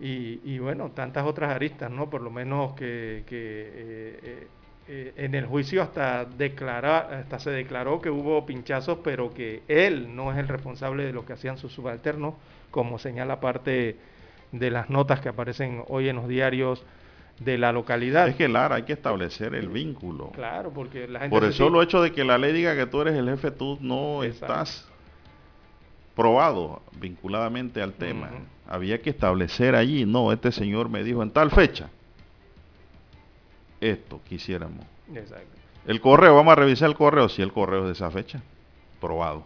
Y, bueno, tantas otras aristas, ¿no? Por lo menos que, eh, eh, eh, en el juicio hasta, declarar, hasta se declaró que hubo pinchazos, pero que él no es el responsable de lo que hacían sus subalternos, como señala parte de las notas que aparecen hoy en los diarios de la localidad. Es que Lara, hay que establecer el vínculo. Claro, porque la gente... Por el solo hecho de que la ley diga que tú eres el jefe, tú no estás probado vinculadamente al tema. Había que establecer allí, no, este señor me dijo en tal fecha, esto quisiéramos. Exacto. El correo, vamos a revisar el correo, si el correo es de esa fecha, probado.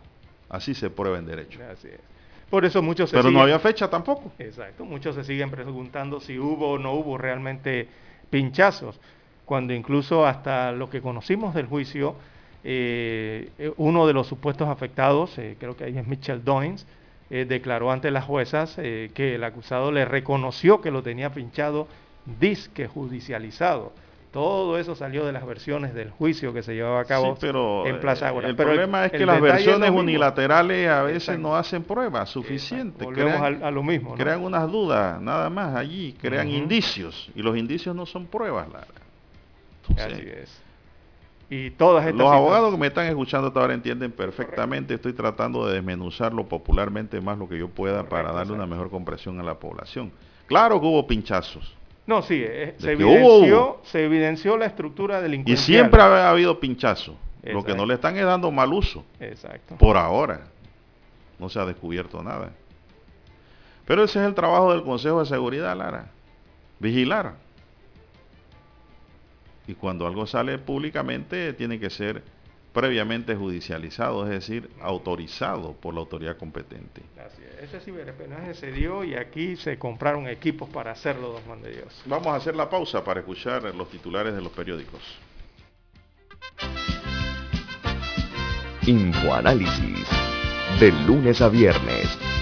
Así se prueba en derecho. Así es. Por eso muchos Pero no había fecha tampoco. Exacto, muchos se siguen preguntando si hubo o no hubo realmente pinchazos, cuando incluso hasta lo que conocimos del juicio, eh, uno de los supuestos afectados, eh, creo que ahí es Mitchell Doynes, eh, declaró ante las juezas que el acusado le reconoció que lo tenía pinchado disque judicializado. Todo eso salió de las versiones del juicio que se llevaba a cabo en Plaza El problema es que las versiones unilaterales a veces no hacen pruebas suficientes. Volvemos a, lo mismo. Crean unas dudas, nada más allí, crean indicios. Y los indicios no son pruebas, Lara. Así es. Y todas estas Los abogados que me están escuchando ahora entienden perfectamente. Estoy tratando de desmenuzarlo popularmente más lo que yo pueda para darle una mejor comprensión a la población. Claro que hubo pinchazos. No, sí, eh, se, evidenció, se evidenció la estructura delincuencial. Y siempre ha habido pinchazos. Lo que no le están es dando mal uso. Exacto. Por ahora. No se ha descubierto nada. Pero ese es el trabajo del Consejo de Seguridad, Lara. Vigilar. Y cuando algo sale públicamente tiene que ser previamente judicializado, es decir, autorizado por la autoridad competente. Así es. Ese ciberespionaje se dio y aquí se compraron equipos para hacerlo, don Juan de Dios. Vamos a hacer la pausa para escuchar los titulares de los periódicos. Infoanálisis. De lunes a viernes,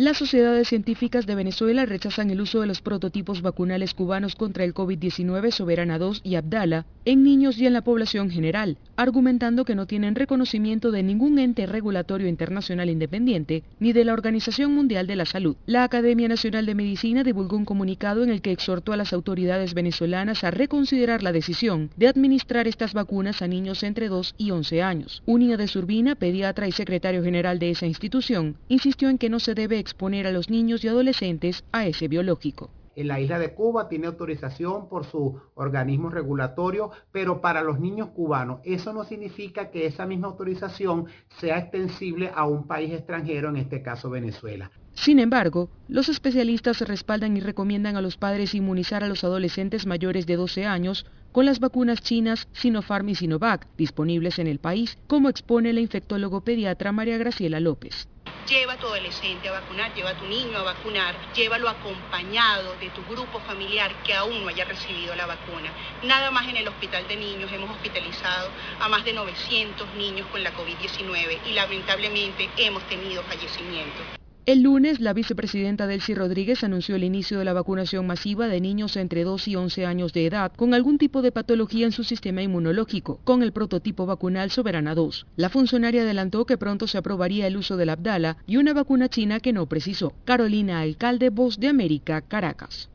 Las sociedades científicas de Venezuela rechazan el uso de los prototipos vacunales cubanos contra el COVID-19 Soberana 2 y Abdala en niños y en la población general, argumentando que no tienen reconocimiento de ningún ente regulatorio internacional independiente ni de la Organización Mundial de la Salud. La Academia Nacional de Medicina divulgó un comunicado en el que exhortó a las autoridades venezolanas a reconsiderar la decisión de administrar estas vacunas a niños entre 2 y 11 años. Unia de Surbina, pediatra y secretario general de esa institución, insistió en que no se debe exponer a los niños y adolescentes a ese biológico. En la isla de Cuba tiene autorización por su organismo regulatorio, pero para los niños cubanos eso no significa que esa misma autorización sea extensible a un país extranjero, en este caso Venezuela. Sin embargo, los especialistas respaldan y recomiendan a los padres inmunizar a los adolescentes mayores de 12 años con las vacunas chinas Sinopharm y Sinovac disponibles en el país, como expone la infectólogo pediatra María Graciela López. Lleva a tu adolescente a vacunar, lleva a tu niño a vacunar, llévalo acompañado de tu grupo familiar que aún no haya recibido la vacuna. Nada más en el hospital de niños hemos hospitalizado a más de 900 niños con la COVID-19 y lamentablemente hemos tenido fallecimientos. El lunes, la vicepresidenta Delcy Rodríguez anunció el inicio de la vacunación masiva de niños entre 2 y 11 años de edad con algún tipo de patología en su sistema inmunológico, con el prototipo vacunal Soberana 2. La funcionaria adelantó que pronto se aprobaría el uso del Abdala y una vacuna china que no precisó. Carolina Alcalde, Voz de América, Caracas.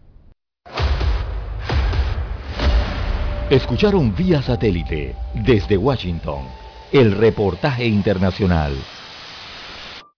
Escucharon vía satélite desde Washington el reportaje internacional.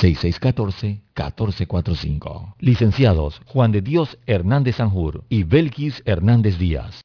6614-1445. Licenciados Juan de Dios Hernández Sanjur y Belkis Hernández Díaz.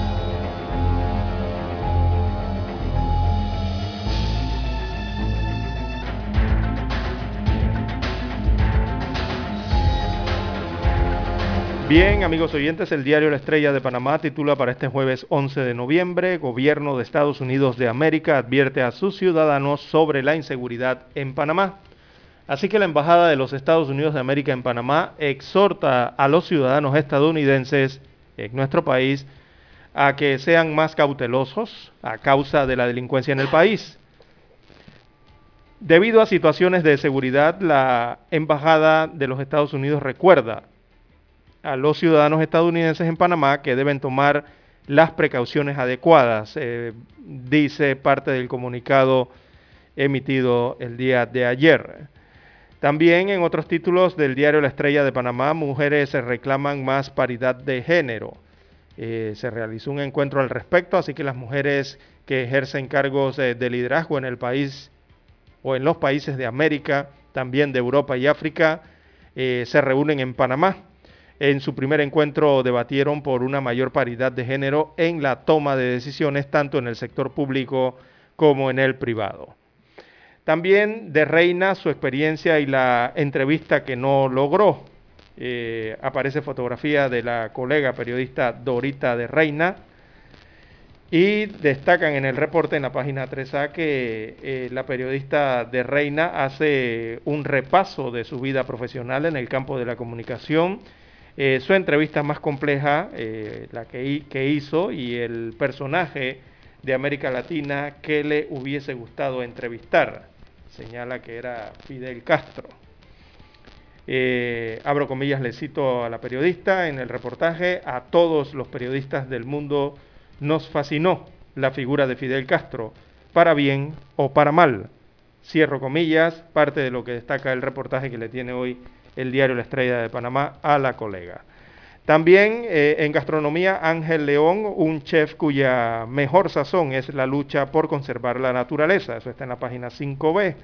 Bien, amigos oyentes, el diario La Estrella de Panamá titula para este jueves 11 de noviembre, Gobierno de Estados Unidos de América advierte a sus ciudadanos sobre la inseguridad en Panamá. Así que la Embajada de los Estados Unidos de América en Panamá exhorta a los ciudadanos estadounidenses en nuestro país a que sean más cautelosos a causa de la delincuencia en el país. Debido a situaciones de seguridad, la Embajada de los Estados Unidos recuerda a los ciudadanos estadounidenses en Panamá que deben tomar las precauciones adecuadas, eh, dice parte del comunicado emitido el día de ayer. También en otros títulos del diario La Estrella de Panamá, mujeres reclaman más paridad de género. Eh, se realizó un encuentro al respecto, así que las mujeres que ejercen cargos de liderazgo en el país o en los países de América, también de Europa y África, eh, se reúnen en Panamá en su primer encuentro debatieron por una mayor paridad de género en la toma de decisiones tanto en el sector público como en el privado. También de Reina su experiencia y la entrevista que no logró. Eh, aparece fotografía de la colega periodista Dorita de Reina. Y destacan en el reporte en la página 3A que eh, la periodista de Reina hace un repaso de su vida profesional en el campo de la comunicación eh, su entrevista más compleja, eh, la que, hizo, y el personaje de América Latina que le hubiese gustado entrevistar. Señala que era Fidel Castro. Eh, abro comillas, le cito a la periodista en el reportaje, a todos los periodistas del mundo nos fascinó la figura de Fidel Castro, para bien o para mal. Cierro comillas, parte de lo que destaca el reportaje que le tiene hoy el diario La Estrella de Panamá a la colega. También eh, en gastronomía, Ángel León, un chef cuya mejor sazón es la lucha por conservar la naturaleza. Eso está en la página 5B.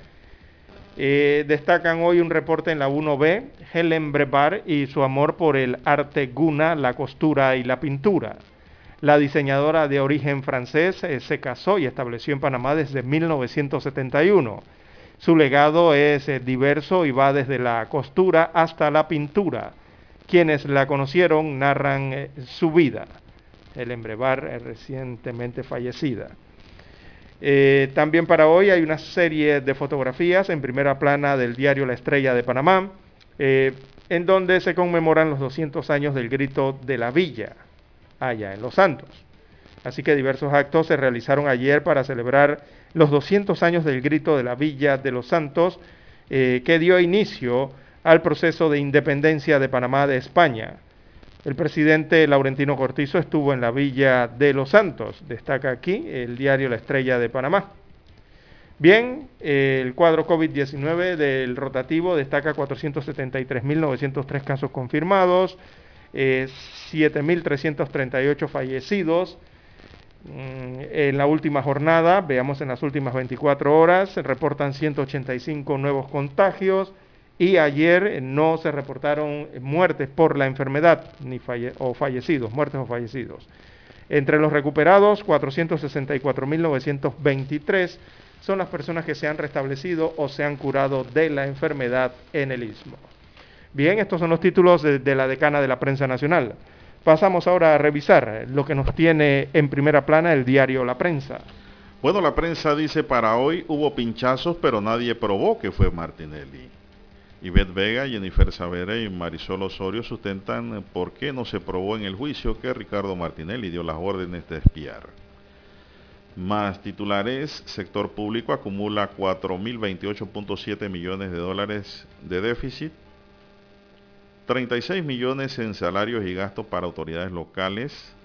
Eh, destacan hoy un reporte en la 1B, Helen Brebar y su amor por el arte guna, la costura y la pintura. La diseñadora de origen francés eh, se casó y estableció en Panamá desde 1971. Su legado es eh, diverso y va desde la costura hasta la pintura. Quienes la conocieron narran eh, su vida. El embrevar eh, recientemente fallecida. también para hoy hay una serie de fotografías en primera plana del diario La Estrella de Panamá. en donde se conmemoran los 200 años del grito de la villa, allá en Los Santos. Así que diversos actos se realizaron ayer para celebrar los 200 años del grito de la villa de Los Santos, eh, que dio inicio al proceso de independencia de Panamá de España. El presidente Laurentino Cortizo estuvo en la villa de Los Santos, destaca aquí el diario La Estrella de Panamá. Bien, el cuadro COVID-19 del rotativo destaca 473.903 casos confirmados, 7.338 eh, fallecidos. Mm, en la última jornada, veamos en las últimas 24 horas, se reportan 185 nuevos contagios y ayer no se reportaron muertes por la enfermedad ni o fallecidos, muertes o fallecidos. Entre los recuperados, 464.923 son las personas que se han restablecido o se han curado de la enfermedad en el istmo. Bien, estos son los títulos de, la decana de la prensa nacional. Pasamos ahora a revisar lo que nos tiene en primera plana el diario La Prensa. Bueno, la prensa dice para hoy hubo pinchazos, pero nadie probó que fue Martinelli. Ivette Vega, Jennifer Savera y Marisol Osorio sustentan por qué no se probó en el juicio que Ricardo Martinelli dio las órdenes de espiar. Más titulares, sector público acumula 4.028.7 millones de dólares de déficit, 36 millones en salarios y gastos para autoridades locales,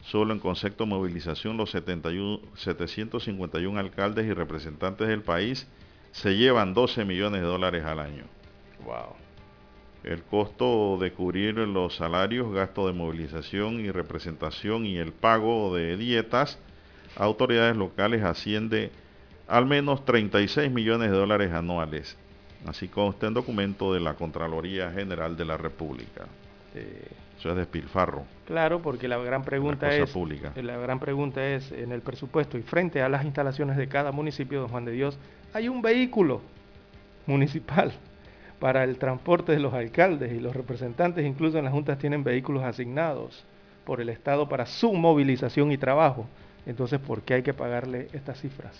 solo en concepto movilización los 71, 751 alcaldes y representantes del país se llevan 12 millones de dólares al año. Wow. El costo de cubrir los salarios, gasto de movilización y representación y el pago de dietas autoridades locales asciende al menos 36 millones de dólares anuales. Así consta en documento de la Contraloría General de la República. Eso es despilfarro. Claro, porque la gran pregunta es la gran pregunta es en el presupuesto y frente a las instalaciones de cada municipio de Juan de Dios hay un vehículo municipal <laughs> para el transporte de los alcaldes y los representantes, incluso en las juntas tienen vehículos asignados por el Estado para su movilización y trabajo. Entonces, ¿por qué hay que pagarle estas cifras?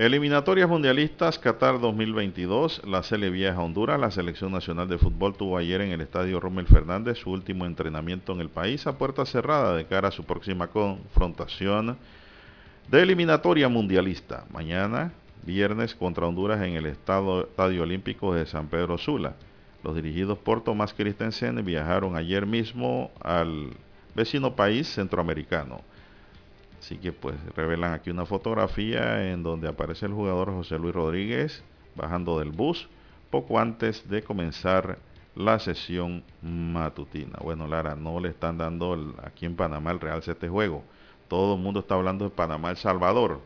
Eliminatorias mundialistas Qatar 2022, la Sele Vieja Honduras, la Selección Nacional de Fútbol tuvo ayer en el Estadio Rommel Fernández su último entrenamiento en el país a puerta cerrada de cara a su próxima confrontación de eliminatoria mundialista. Mañana, viernes, contra Honduras en el Estadio Olímpico de San Pedro Sula. Los dirigidos por Tomás Christensen viajaron ayer mismo al vecino país centroamericano. Así que pues revelan aquí una fotografía en donde aparece el jugador José Luis Rodríguez bajando del bus poco antes de comenzar la sesión matutina. Bueno, Lara, no le están dando aquí en Panamá el Real este juego. Todo el mundo está hablando de Panamá El Salvador.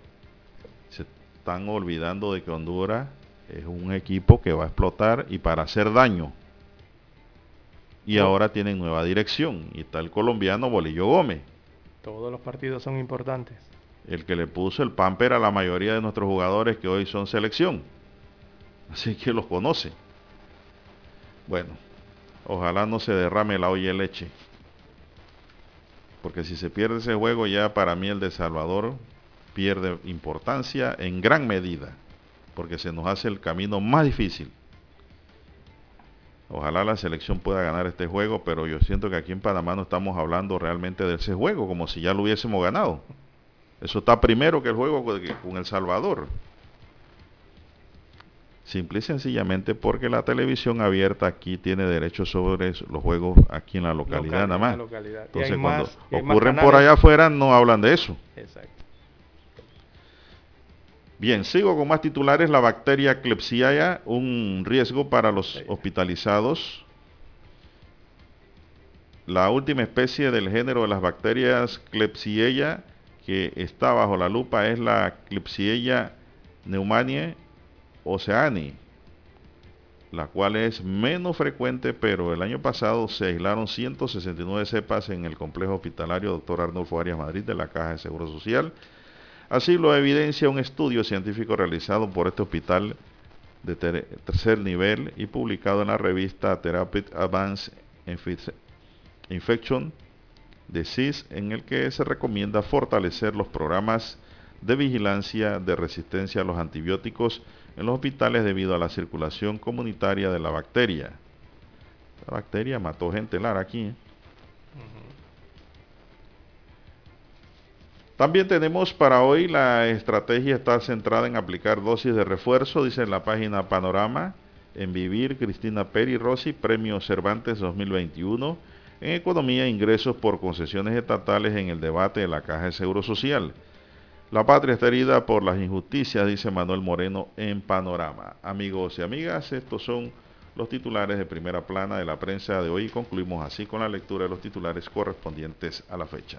Se están olvidando de que Honduras es un equipo que va a explotar y para hacer daño. Y ahora tienen nueva dirección. Y está el colombiano Bolillo Gómez todos los partidos son importantes. El que le puso el pamper a la mayoría de nuestros jugadores que hoy son selección. Así que los conoce. Bueno, ojalá no se derrame la olla de leche. Porque si se pierde ese juego ya para mí el de Salvador pierde importancia en gran medida. Porque se nos hace el camino más difícil. Ojalá la selección pueda ganar este juego, pero yo siento que aquí en Panamá no estamos hablando realmente de ese juego, como si ya lo hubiésemos ganado. Eso está primero que el juego con El Salvador. Simple y sencillamente porque la televisión abierta aquí tiene derecho sobre los juegos aquí en la localidad nada más. Entonces cuando ocurren por allá afuera no hablan de eso. Exacto. Bien, sigo con más titulares. La bacteria Klebsiella, un riesgo para los hospitalizados. La última especie del género de las bacterias Klebsiella que está bajo la lupa es la Klebsiella pneumoniae oceani, la cual es menos frecuente, pero el año pasado se aislaron 169 cepas en el complejo hospitalario Dr. Arnulfo Arias Madrid de la Caja de Seguro Social Así lo evidencia un estudio científico realizado por este hospital de tercer nivel y publicado en la revista Therapeutic Advanced Infection Disease, en el que se recomienda fortalecer los programas de vigilancia de resistencia a los antibióticos en los hospitales debido a la circulación comunitaria de la bacteria. La bacteria mató gente, Lara, aquí. ¿eh? También tenemos para hoy la estrategia está centrada en aplicar dosis de refuerzo, dice en la página Panorama, en Vivir, Cristina Peri Rossi, Premio Cervantes 2021, en Economía, ingresos por concesiones estatales en el debate de la Caja de Seguro Social. La patria está herida por las injusticias, dice Manuel Moreno en Panorama. Amigos y amigas, estos son los titulares de primera plana de la prensa de hoy. Concluimos así con la lectura de los titulares correspondientes a la fecha.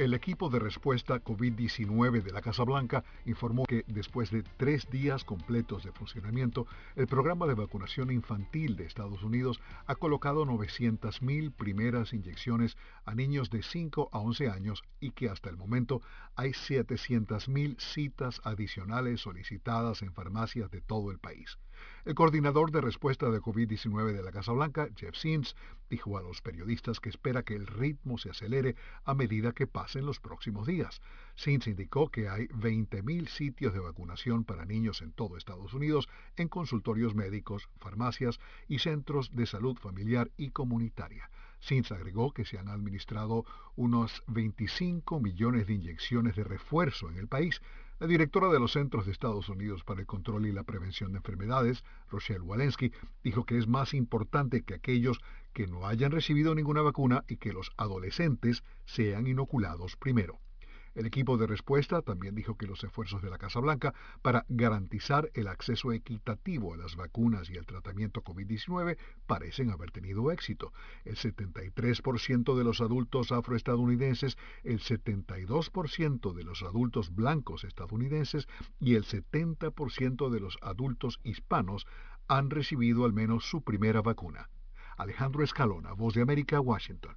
El equipo de respuesta COVID-19 de la Casa Blanca informó que después de tres días completos de funcionamiento, el programa de vacunación infantil de Estados Unidos ha colocado 900.000 primeras inyecciones a niños de 5 a 11 años y que hasta el momento hay 700.000 citas adicionales solicitadas en farmacias de todo el país. El coordinador de respuesta de COVID-19 de la Casa Blanca, Jeff Sims, dijo a los periodistas que espera que el ritmo se acelere a medida que pasen los próximos días. Sims indicó que hay 20.000 sitios de vacunación para niños en todo Estados Unidos en consultorios médicos, farmacias y centros de salud familiar y comunitaria. Sims agregó que se han administrado unos 25 millones de inyecciones de refuerzo en el país, la directora de los Centros de Estados Unidos para el Control y la Prevención de Enfermedades, Rochelle Walensky, dijo que es más importante que aquellos que no hayan recibido ninguna vacuna y que los adolescentes sean inoculados primero. El equipo de respuesta también dijo que los esfuerzos de la Casa Blanca para garantizar el acceso equitativo a las vacunas y el tratamiento COVID-19 parecen haber tenido éxito. El 73% de los adultos afroestadounidenses, el 72% de los adultos blancos estadounidenses y el 70% de los adultos hispanos han recibido al menos su primera vacuna. Alejandro Escalona, Voz de América, Washington.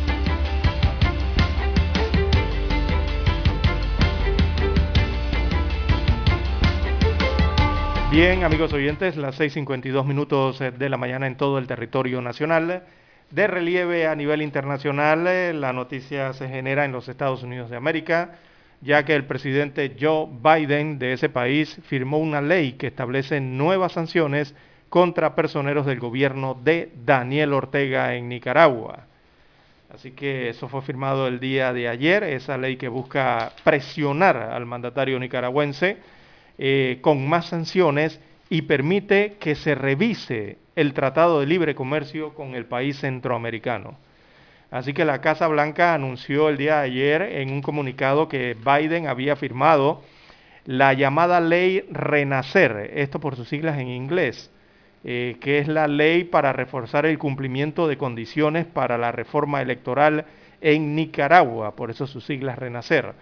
Bien, amigos oyentes, las 6.52 minutos eh, de la mañana en todo el territorio nacional. De relieve a nivel internacional, eh, la noticia se genera en los Estados Unidos de América, ya que el presidente Joe Biden de ese país firmó una ley que establece nuevas sanciones contra personeros del gobierno de Daniel Ortega en Nicaragua. Así que eso fue firmado el día de ayer, esa ley que busca presionar al mandatario nicaragüense eh, con más sanciones y permite que se revise el Tratado de Libre Comercio con el país centroamericano. Así que la Casa Blanca anunció el día de ayer en un comunicado que Biden había firmado la llamada ley Renacer, esto por sus siglas en inglés, eh, que es la ley para reforzar el cumplimiento de condiciones para la reforma electoral en Nicaragua, por eso sus siglas Renacer.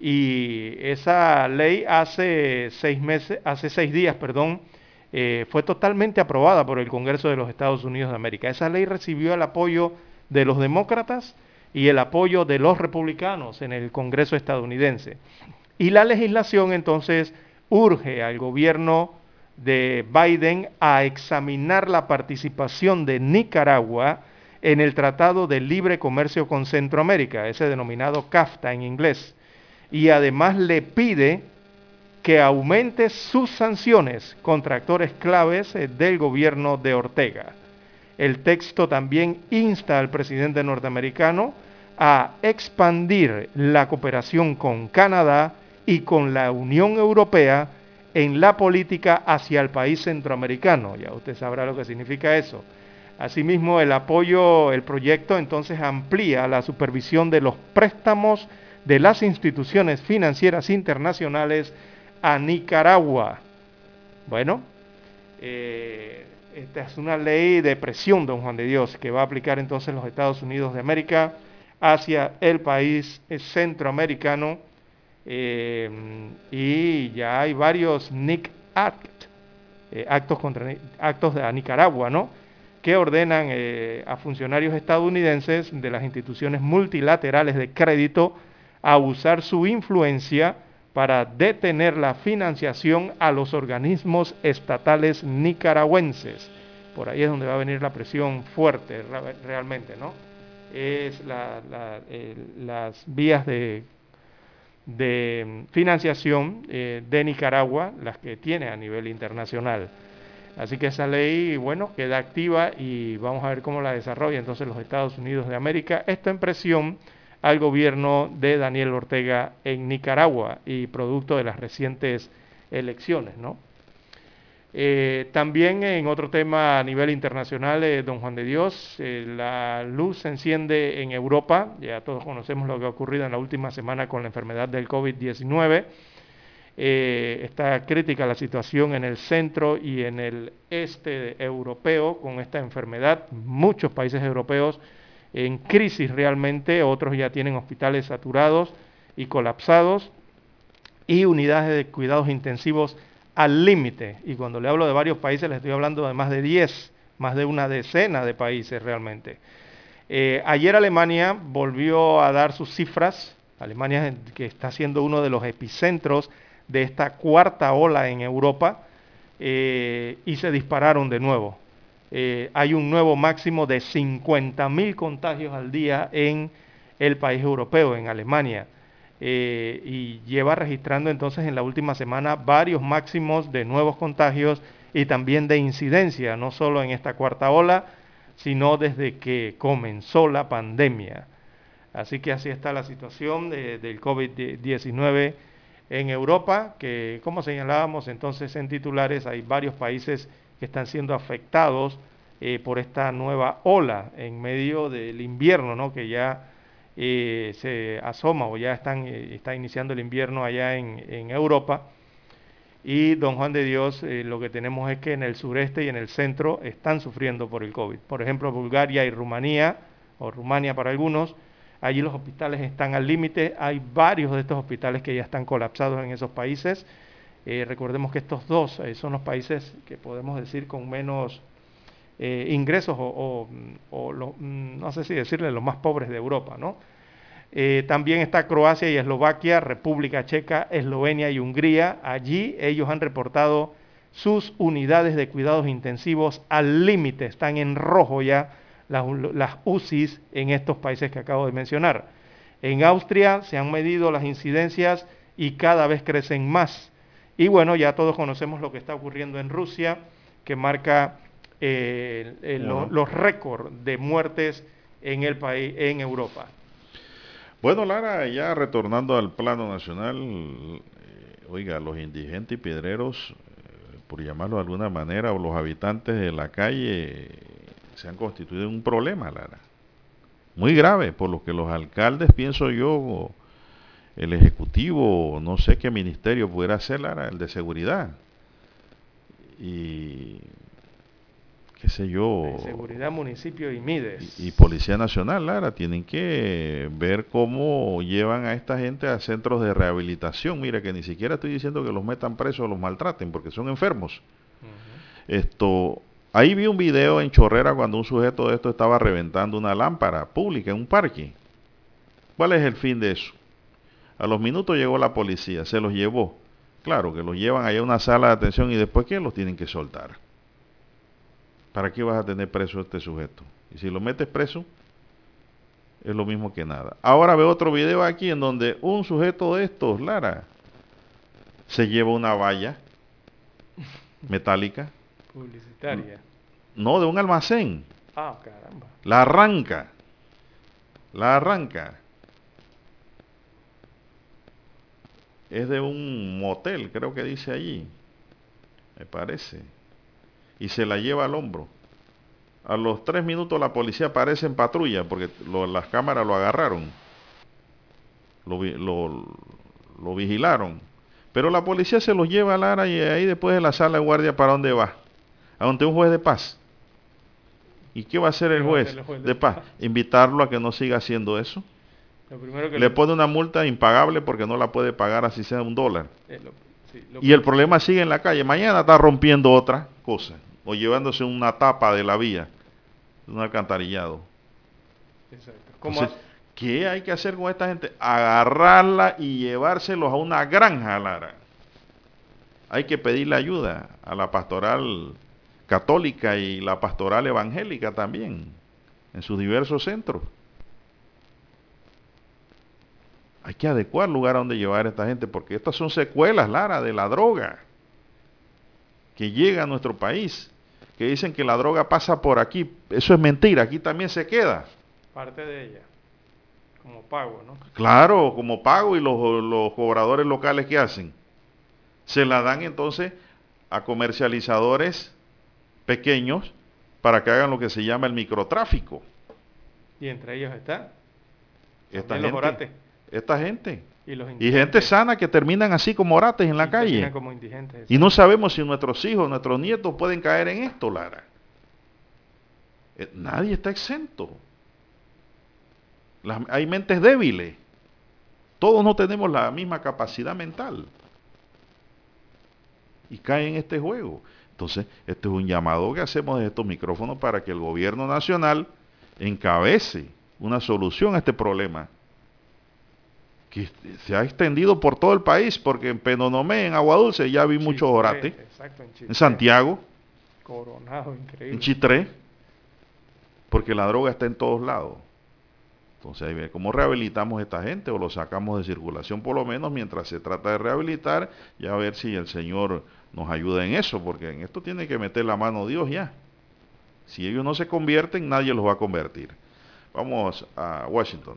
Y esa ley hace seis meses, hace seis días, perdón, eh, fue totalmente aprobada por el Congreso de los Estados Unidos de América. Esa ley recibió el apoyo de los demócratas y el apoyo de los republicanos en el Congreso estadounidense. Y la legislación entonces urge al gobierno de Biden a examinar la participación de Nicaragua en el Tratado de Libre Comercio con Centroamérica, ese denominado CAFTA en inglés. Y además le pide que aumente sus sanciones contra actores claves eh, del gobierno de Ortega. El texto también insta al presidente norteamericano a expandir la cooperación con Canadá y con la Unión Europea en la política hacia el país centroamericano. Ya usted sabrá lo que significa eso. Asimismo, el apoyo, el proyecto entonces amplía la supervisión de los préstamos de las instituciones financieras internacionales a Nicaragua. Bueno, eh, esta es una ley de presión, don Juan de Dios, que va a aplicar entonces los Estados Unidos de América hacia el país centroamericano. Eh, y ya hay varios NIC Act, eh, actos contra actos de Nicaragua, ¿no? que ordenan a funcionarios estadounidenses de las instituciones multilaterales de crédito a usar su influencia para detener la financiación a los organismos estatales nicaragüenses. Por ahí es donde va a venir la presión fuerte realmente, ¿no? Es eh, las vías de, de financiación eh, de Nicaragua, las que tiene a nivel internacional. Así que esa ley, bueno, queda activa y vamos a ver cómo la desarrolla entonces los Estados Unidos de América. Esto en presión al gobierno de Daniel Ortega en Nicaragua y producto de las recientes elecciones, ¿no? Eh, también en otro tema a nivel internacional, eh, don Juan de Dios, eh, la luz se enciende en Europa, ya todos conocemos lo que ha ocurrido en la última semana con la enfermedad del COVID-19, está crítica la situación en el centro y en el este europeo con esta enfermedad, muchos países europeos en crisis realmente, otros ya tienen hospitales saturados y colapsados y unidades de cuidados intensivos al límite. Y cuando le hablo de varios países, les estoy hablando de más de 10, más de una decena de países realmente. Eh, ayer Alemania volvió a dar sus cifras, Alemania que está siendo uno de los epicentros de esta cuarta ola en Europa, eh, y se dispararon de nuevo. Eh, hay un nuevo máximo de 50.000 contagios al día en el país europeo, en Alemania. Eh, y lleva registrando entonces en la última semana varios máximos de nuevos contagios y también de incidencia, no solo en esta cuarta ola, sino desde que comenzó la pandemia. Así que así está la situación del COVID-19 en Europa, que como señalábamos entonces en titulares, hay varios países que están siendo afectados eh, por esta nueva ola en medio del invierno, ¿no? que ya eh, se asoma o ya están, eh, está iniciando el invierno allá en, en Europa. Y don Juan de Dios, lo que tenemos es que en el sureste y en el centro están sufriendo por el COVID. Por ejemplo, Bulgaria y Rumanía, o Rumania para algunos, allí los hospitales están al límite. Hay varios de estos hospitales que ya están colapsados en esos países. Eh, recordemos que estos dos eh, son los países que podemos decir con menos eh, ingresos o, mm, no sé si decirle los más pobres de Europa, ¿no? también está Croacia y Eslovaquia, República Checa, Eslovenia y Hungría. Allí ellos han reportado sus unidades de cuidados intensivos al límite, están en rojo ya las, las UCIs en estos países que acabo de mencionar. En Austria se han medido las incidencias y cada vez crecen más. Y bueno, ya todos conocemos lo que está ocurriendo en Rusia, que marca eh, los récords de muertes en el país, en Europa. Bueno, Lara, ya retornando al plano nacional, eh, oiga, los indigentes y piedreros, eh, por llamarlo de alguna manera, o los habitantes de la calle, se han constituido un problema, Lara. muy grave, por lo que los alcaldes, pienso yo, el Ejecutivo, no sé qué ministerio pudiera hacer, el de seguridad. Y qué sé yo. seguridad, municipio y Mides. Y, Policía Nacional, Lara, tienen que ver cómo llevan a esta gente a centros de rehabilitación. Mira, que ni siquiera estoy diciendo que los metan presos o los maltraten, porque son enfermos. Esto, ahí vi un video en Chorrera cuando un sujeto de esto estaba reventando una lámpara pública en un parque. ¿Cuál es el fin de eso? A los minutos llegó la policía, se los llevó. Claro, que los llevan allá a una sala de atención y después ¿qué? Los tienen que soltar. ¿Para qué vas a tener preso a este sujeto? Y si lo metes preso, es lo mismo que nada. Ahora veo otro video aquí en donde un sujeto de estos, Lara, se lleva una valla <laughs> metálica. Publicitaria. No, de un almacén. Ah, caramba. La arranca. La arranca. Es de un motel, creo que dice allí. Me parece y se la lleva al hombro. A los tres minutos la policía aparece en patrulla porque las cámaras lo agarraron, lo, vigilaron. Pero la policía se los lleva a Lara y ahí después de la sala de guardia, ¿para dónde va? A donde un juez de paz. ¿Y qué va a hacer el juez, de, paz? Invitarlo a que no siga haciendo eso. Le, pone una multa impagable porque no la puede pagar así sea un dólar. Eh, y el problema sigue en la calle. Mañana está rompiendo otra cosa o llevándose una tapa de la vía, un alcantarillado. Exacto. ¿qué hay que hacer con esta gente? Agarrarla y llevárselos a una granja, Lara. Hay que pedirle ayuda a la pastoral católica y la pastoral evangélica también, en sus diversos centros. Hay que adecuar lugar a donde llevar a esta gente, porque estas son secuelas, Lara, de la droga que llega a nuestro país, que dicen que la droga pasa por aquí. Eso es mentira, aquí también se queda. Parte de ella, como pago, ¿no? Claro, como pago y los, los cobradores locales que hacen. Se la dan entonces a comercializadores pequeños para que hagan lo que se llama el microtráfico. Y entre ellos está esta gente, esta gente y, gente sana que terminan así como orates en la calle. y no sabemos si nuestros hijos, nuestros nietos pueden caer en esto, Lara. Eh, nadie está exento. hay mentes débiles. Todos no tenemos la misma capacidad mental. Y caen en este juego. Entonces, este es un llamado que hacemos de estos micrófonos para que el gobierno nacional encabece una solución a este problema que se ha extendido por todo el país, porque en Penonomé, en Agua Dulce, ya vi muchos orates. En, Santiago. Coronado, increíble. En Chitré. Porque la droga está en todos lados. Entonces, ¿cómo rehabilitamos a esta gente o lo sacamos de circulación por lo menos mientras se trata de rehabilitar? Y a ver si el Señor nos ayuda en eso, porque en esto tiene que meter la mano Dios ya. Si ellos no se convierten, nadie los va a convertir. Vamos a Washington.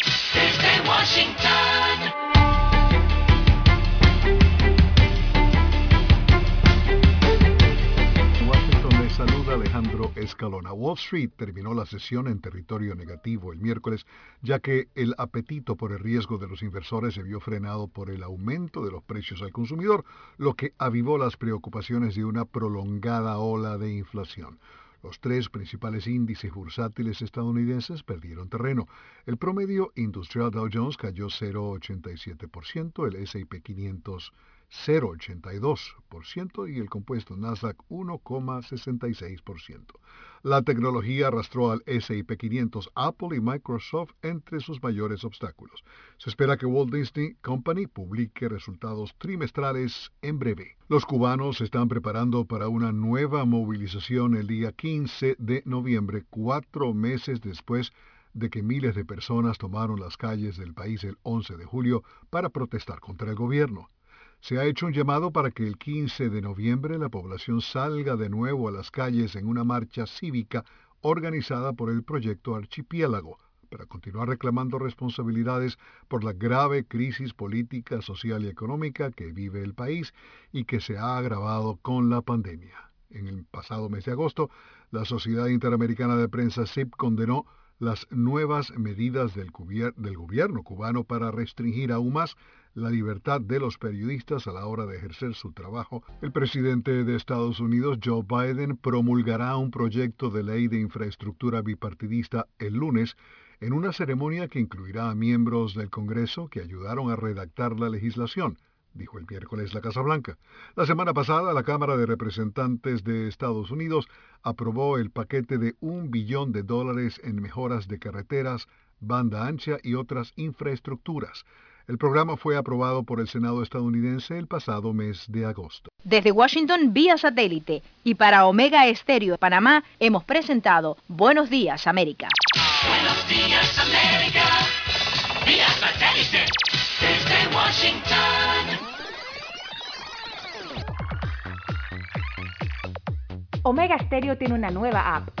desde Washington. Washington les saluda Alejandro Escalona. Wall Street terminó la sesión en territorio negativo el miércoles, ya que el apetito por el riesgo de los inversores se vio frenado por el aumento de los precios al consumidor, lo que avivó las preocupaciones de una prolongada ola de inflación. Los tres principales índices bursátiles estadounidenses perdieron terreno. El promedio industrial Dow Jones cayó 0,87%, el S&P 500 0,82% y el compuesto Nasdaq 1,66%. La tecnología arrastró al S&P 500, Apple y Microsoft entre sus mayores obstáculos. Se espera que Walt Disney Company publique resultados trimestrales en breve. Los cubanos se están preparando para una nueva movilización el día 15 de noviembre, cuatro meses después de que miles de personas tomaron las calles del país el 11 de julio para protestar contra el gobierno. Se ha hecho un llamado para que el 15 de noviembre la población salga de nuevo a las calles en una marcha cívica organizada por el proyecto Archipiélago, para continuar reclamando responsabilidades por la grave crisis política, social y económica que vive el país y que se ha agravado con la pandemia. En el pasado mes de agosto, la Sociedad Interamericana de Prensa SIP condenó las nuevas medidas del, del, gobierno cubano para restringir aún más la libertad de los periodistas a la hora de ejercer su trabajo, el presidente de Estados Unidos, Joe Biden, promulgará un proyecto de ley de infraestructura bipartidista el lunes en una ceremonia que incluirá a miembros del Congreso que ayudaron a redactar la legislación, dijo el miércoles la Casa Blanca. La semana pasada, la Cámara de Representantes de Estados Unidos aprobó el paquete de un billón de dólares en mejoras de carreteras, banda ancha y otras infraestructuras. El programa fue aprobado por el Senado estadounidense el pasado mes de agosto. Desde Washington vía satélite y para Omega Estéreo de Panamá hemos presentado Buenos Días América. Buenos días América, vía satélite desde Washington. Omega Stereo tiene una nueva app.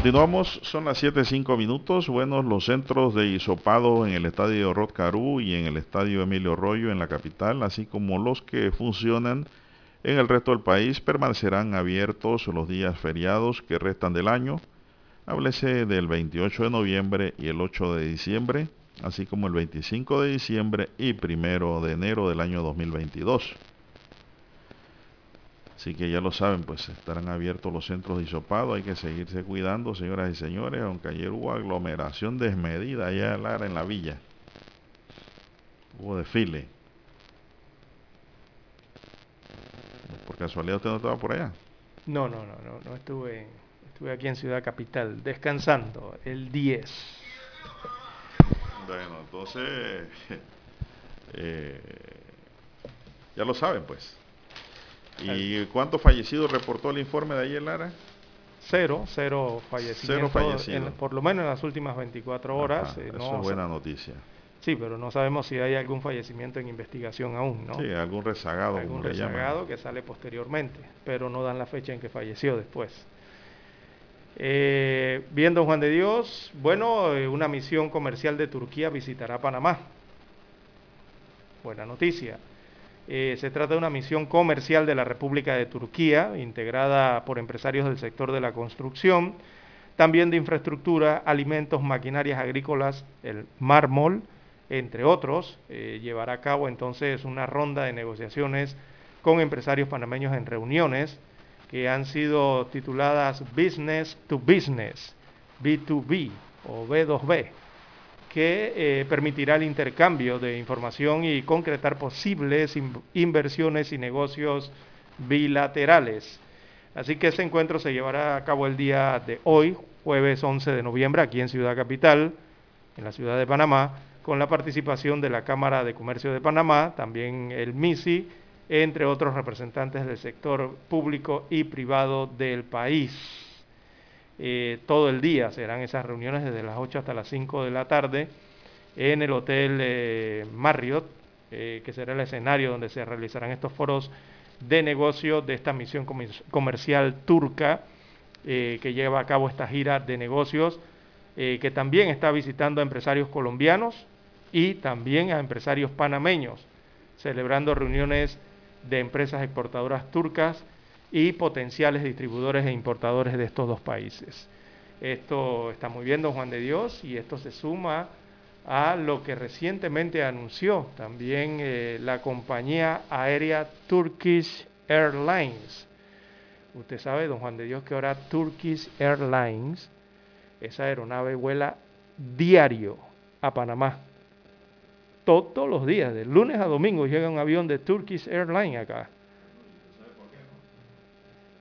Continuamos, son las 7.05 minutos. Buenos los centros de hisopado en el estadio Rod Caru y en el estadio Emilio Rollo en la capital, así como los que funcionan en el resto del país, permanecerán abiertos los días feriados que restan del año. Háblese del 28 de noviembre y el 8 de diciembre, así como el 25 de diciembre y 1 de enero del año 2022. Así que ya lo saben, pues estarán abiertos los centros de hisopado. Hay que seguirse cuidando, señoras y señores, aunque ayer hubo aglomeración desmedida allá en la villa. Hubo desfile. ¿Por casualidad usted no estaba por allá? No, no, no, no, no estuve. Estuve aquí en Ciudad Capital, descansando, el 10. Bueno, entonces, <laughs> eh, ya lo saben, pues. ¿Y cuántos fallecidos reportó el informe de ayer, Lara? Cero, cero fallecidos. Cero por lo menos en las últimas 24 horas. Eh, eso es buena noticia. Sí, pero no sabemos si hay algún fallecimiento en investigación aún, ¿no? Sí, algún rezagado. Algún rezagado que sale posteriormente, pero no dan la fecha en que falleció después. Eh, bien, don Juan de Dios, bueno, eh, una misión comercial de Turquía visitará Panamá. Buena noticia. Eh, se trata de una misión comercial de la República de Turquía, integrada por empresarios del sector de la construcción, también de infraestructura, alimentos, maquinarias agrícolas, el mármol, entre otros. Eh, llevará a cabo entonces una ronda de negociaciones con empresarios panameños en reuniones que han sido tituladas Business to Business, B2B o B2B que eh, permitirá el intercambio de información y concretar posibles inversiones y negocios bilaterales. Así que ese encuentro se llevará a cabo el día de hoy, jueves 11 de noviembre, aquí en Ciudad Capital, en la ciudad de Panamá, con la participación de la Cámara de Comercio de Panamá, también el MISI, entre otros representantes del sector público y privado del país. Eh, todo el día. Serán esas reuniones desde las 8 hasta las 5 de la tarde en el Hotel eh, Marriott, eh, que será el escenario donde se realizarán estos foros de negocio de esta misión comercial turca que lleva a cabo esta gira de negocios, que también está visitando a empresarios colombianos y también a empresarios panameños, celebrando reuniones de empresas exportadoras turcas y potenciales distribuidores e importadores de estos dos países. Esto está muy bien, don Juan de Dios, y esto se suma a lo que recientemente anunció también eh, la compañía aérea Turkish Airlines. Usted sabe, don Juan de Dios, que ahora Turkish Airlines, esa aeronave vuela diario a Panamá. Todos los días, de lunes a domingo, llega un avión de Turkish Airlines acá.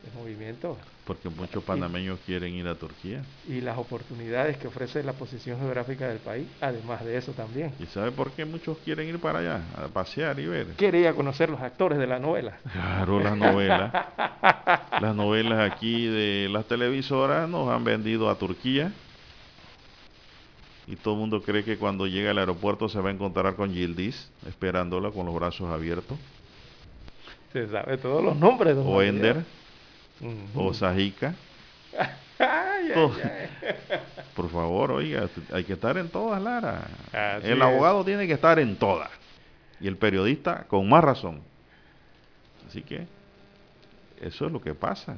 Es movimiento. Porque muchos panameños quieren ir a Turquía. Y las oportunidades que ofrece la posición geográfica del país, además de eso también. ¿Y sabe por qué muchos quieren ir para allá? A pasear y ver. Quería conocer los actores de la novela. Claro, las novelas. las novelas aquí de las televisoras nos han vendido a Turquía. Y todo el mundo cree que cuando llega al aeropuerto se va a encontrar con Yildiz, esperándola con los brazos abiertos. Se sabe todos los nombres. don O Juan Dios. O Sajica. <laughs> Ay, ay, Todo. ay. <laughs> Por favor, oiga, hay que estar en todas, Lara. Así el es. abogado tiene que estar en todas. Y el periodista con más razón. Así que eso es lo que pasa.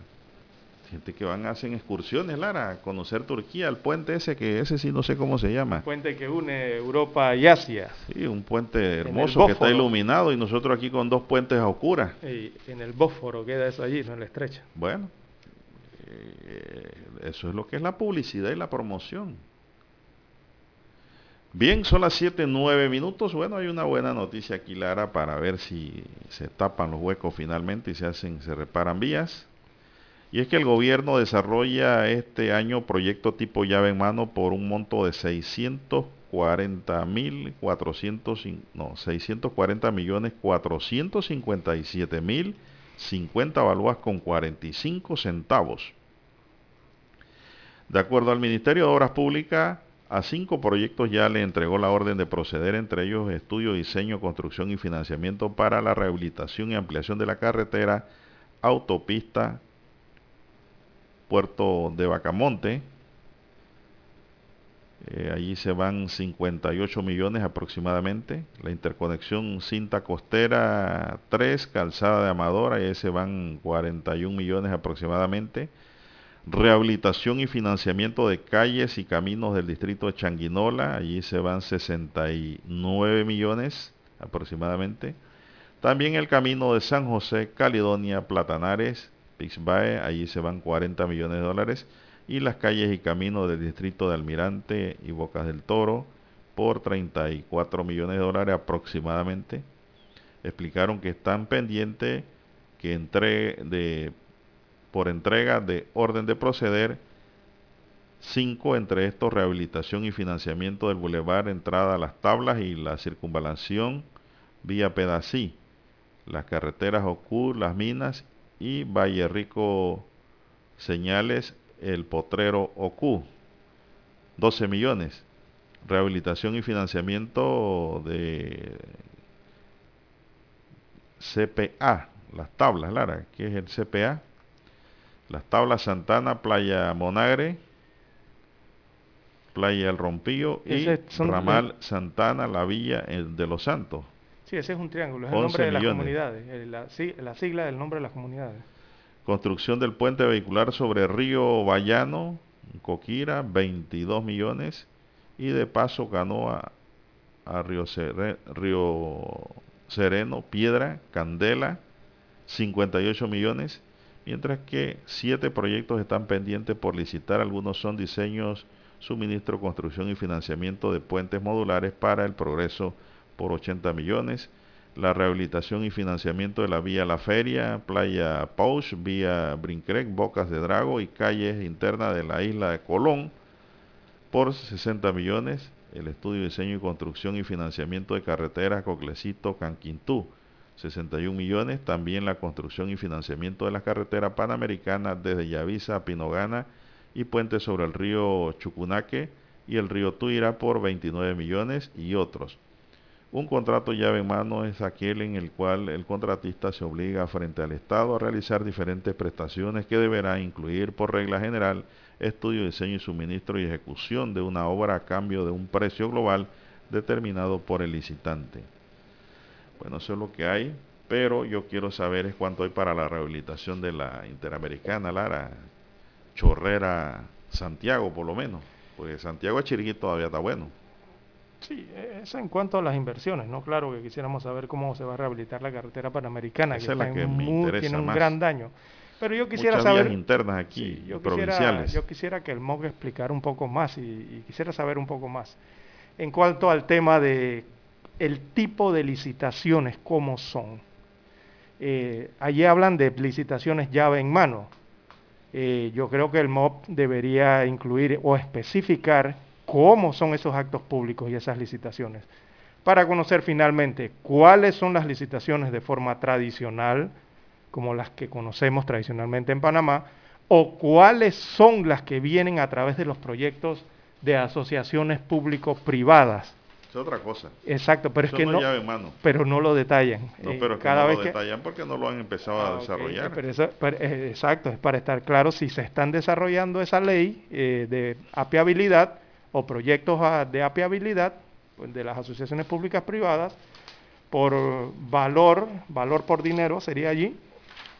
Gente que van, hacen excursiones, Lara, a conocer Turquía, el puente ese, que ese sí no sé cómo se llama. Puente que une Europa y Asia. Sí, un puente el hermoso que está iluminado y nosotros aquí con dos puentes a oscuras. Y en el Bósforo queda eso allí, no en la estrecha. Bueno, eh, eso es lo que es la publicidad y la promoción. Bien, son las 7, 9 minutos. Bueno, hay una buena noticia aquí, Lara, para ver si se tapan los huecos finalmente y se hacen, se reparan vías. Y es que el gobierno desarrolla este año proyecto tipo llave en mano por un monto de 640 mil 400, no, 640 millones 457 mil 50 balúas con 45 centavos. De acuerdo al Ministerio de Obras Públicas, a cinco proyectos ya le entregó la orden de proceder, entre ellos estudio, diseño, construcción y financiamiento para la rehabilitación y ampliación de la carretera, autopista, puerto de Bacamonte. Eh, allí se van 58 millones aproximadamente. La interconexión cinta costera 3, calzada de Amadora, ahí se van 41 millones aproximadamente rehabilitación y financiamiento de calles y caminos del distrito de Changuinola, allí se van 69 millones aproximadamente. También el camino de San José, Caledonia, Platanares, Allí se van 40 millones de dólares. Y las calles y caminos del distrito de Almirante y Bocas del Toro por 34 millones de dólares aproximadamente. Explicaron que están pendientes que entre de por entrega de orden de proceder. Cinco entre estos, rehabilitación y financiamiento del bulevar, entrada a las tablas y la circunvalación vía Pedací, las carreteras Ocur, las minas y Valle Rico Señales, el potrero Ocú. 12 millones. Rehabilitación y financiamiento de CPA, las tablas, Lara, ¿qué es el CPA? Las tablas Santana, Playa Monagre, Playa El Rompillo y Ramal Santana, La Villa de los Santos. Sí, ese es un triángulo, es el 11 nombre de las comunidades, eh, la, si- la sigla del nombre de las comunidades. Construcción del puente vehicular sobre Río Bayano, Coquira, 22 millones. Y de paso canoa a Río, Río Sereno, Piedra, Candela, 58 millones. Mientras que siete proyectos están pendientes por licitar. Algunos son diseños, suministro, construcción y financiamiento de puentes modulares para el progreso por 80 millones la rehabilitación y financiamiento de la vía La Feria, Playa Pauch, vía Brincrec, Bocas de Drago y calles internas de la isla de Colón por 60 millones. El estudio, diseño y construcción y financiamiento de carreteras Coclecito, Canquintú, 61 millones. También la construcción y financiamiento de la carretera panamericana desde Yavisa a Pinogana y puentes sobre el río Chucunaque y el río Tuira por 29 millones y otros. Un contrato llave en mano es aquel en el cual el contratista se obliga frente al Estado a realizar diferentes prestaciones que deberá incluir por regla general estudio, diseño y suministro y ejecución de una obra a cambio de un precio global determinado por el licitante. Bueno, eso es lo que hay, pero yo quiero saber es cuánto hay para la rehabilitación de la Interamericana, Lara, Chorrera, Santiago por lo menos, porque Santiago a Chiriquí todavía está bueno. Sí, eso en cuanto a las inversiones, ¿no? Claro que quisiéramos saber cómo se va a rehabilitar la carretera panamericana, Esa que, es la está que me interesa tiene un más. gran daño. Pero yo quisiera Muchas saber... vías internas aquí, Sí, yo quisiera, provinciales. yo quisiera que el MOG explicara un poco más y, y quisiera saber un poco más. En cuanto al tema de el tipo de licitaciones, cómo son. Eh, allí hablan de licitaciones llave en mano. Eh, yo creo que el MOB debería incluir o especificar cómo son esos actos públicos y esas licitaciones, para conocer finalmente cuáles son las licitaciones de forma tradicional, como las que conocemos tradicionalmente en Panamá, o cuáles son las que vienen a través de los proyectos de asociaciones público-privadas. Es otra cosa. Exacto, pero Eso es que no no, es llave en mano. pero no lo detallan. No, Eh, pero es que cada no vez lo que- detallan porque no lo han empezado Ah, a desarrollar. pero eso- pero, eh, exacto, es para estar claro si se están desarrollando esa ley eh, de apiabilidad o proyectos ah, de apiabilidad pues, de las asociaciones públicas privadas por valor, valor por dinero sería allí,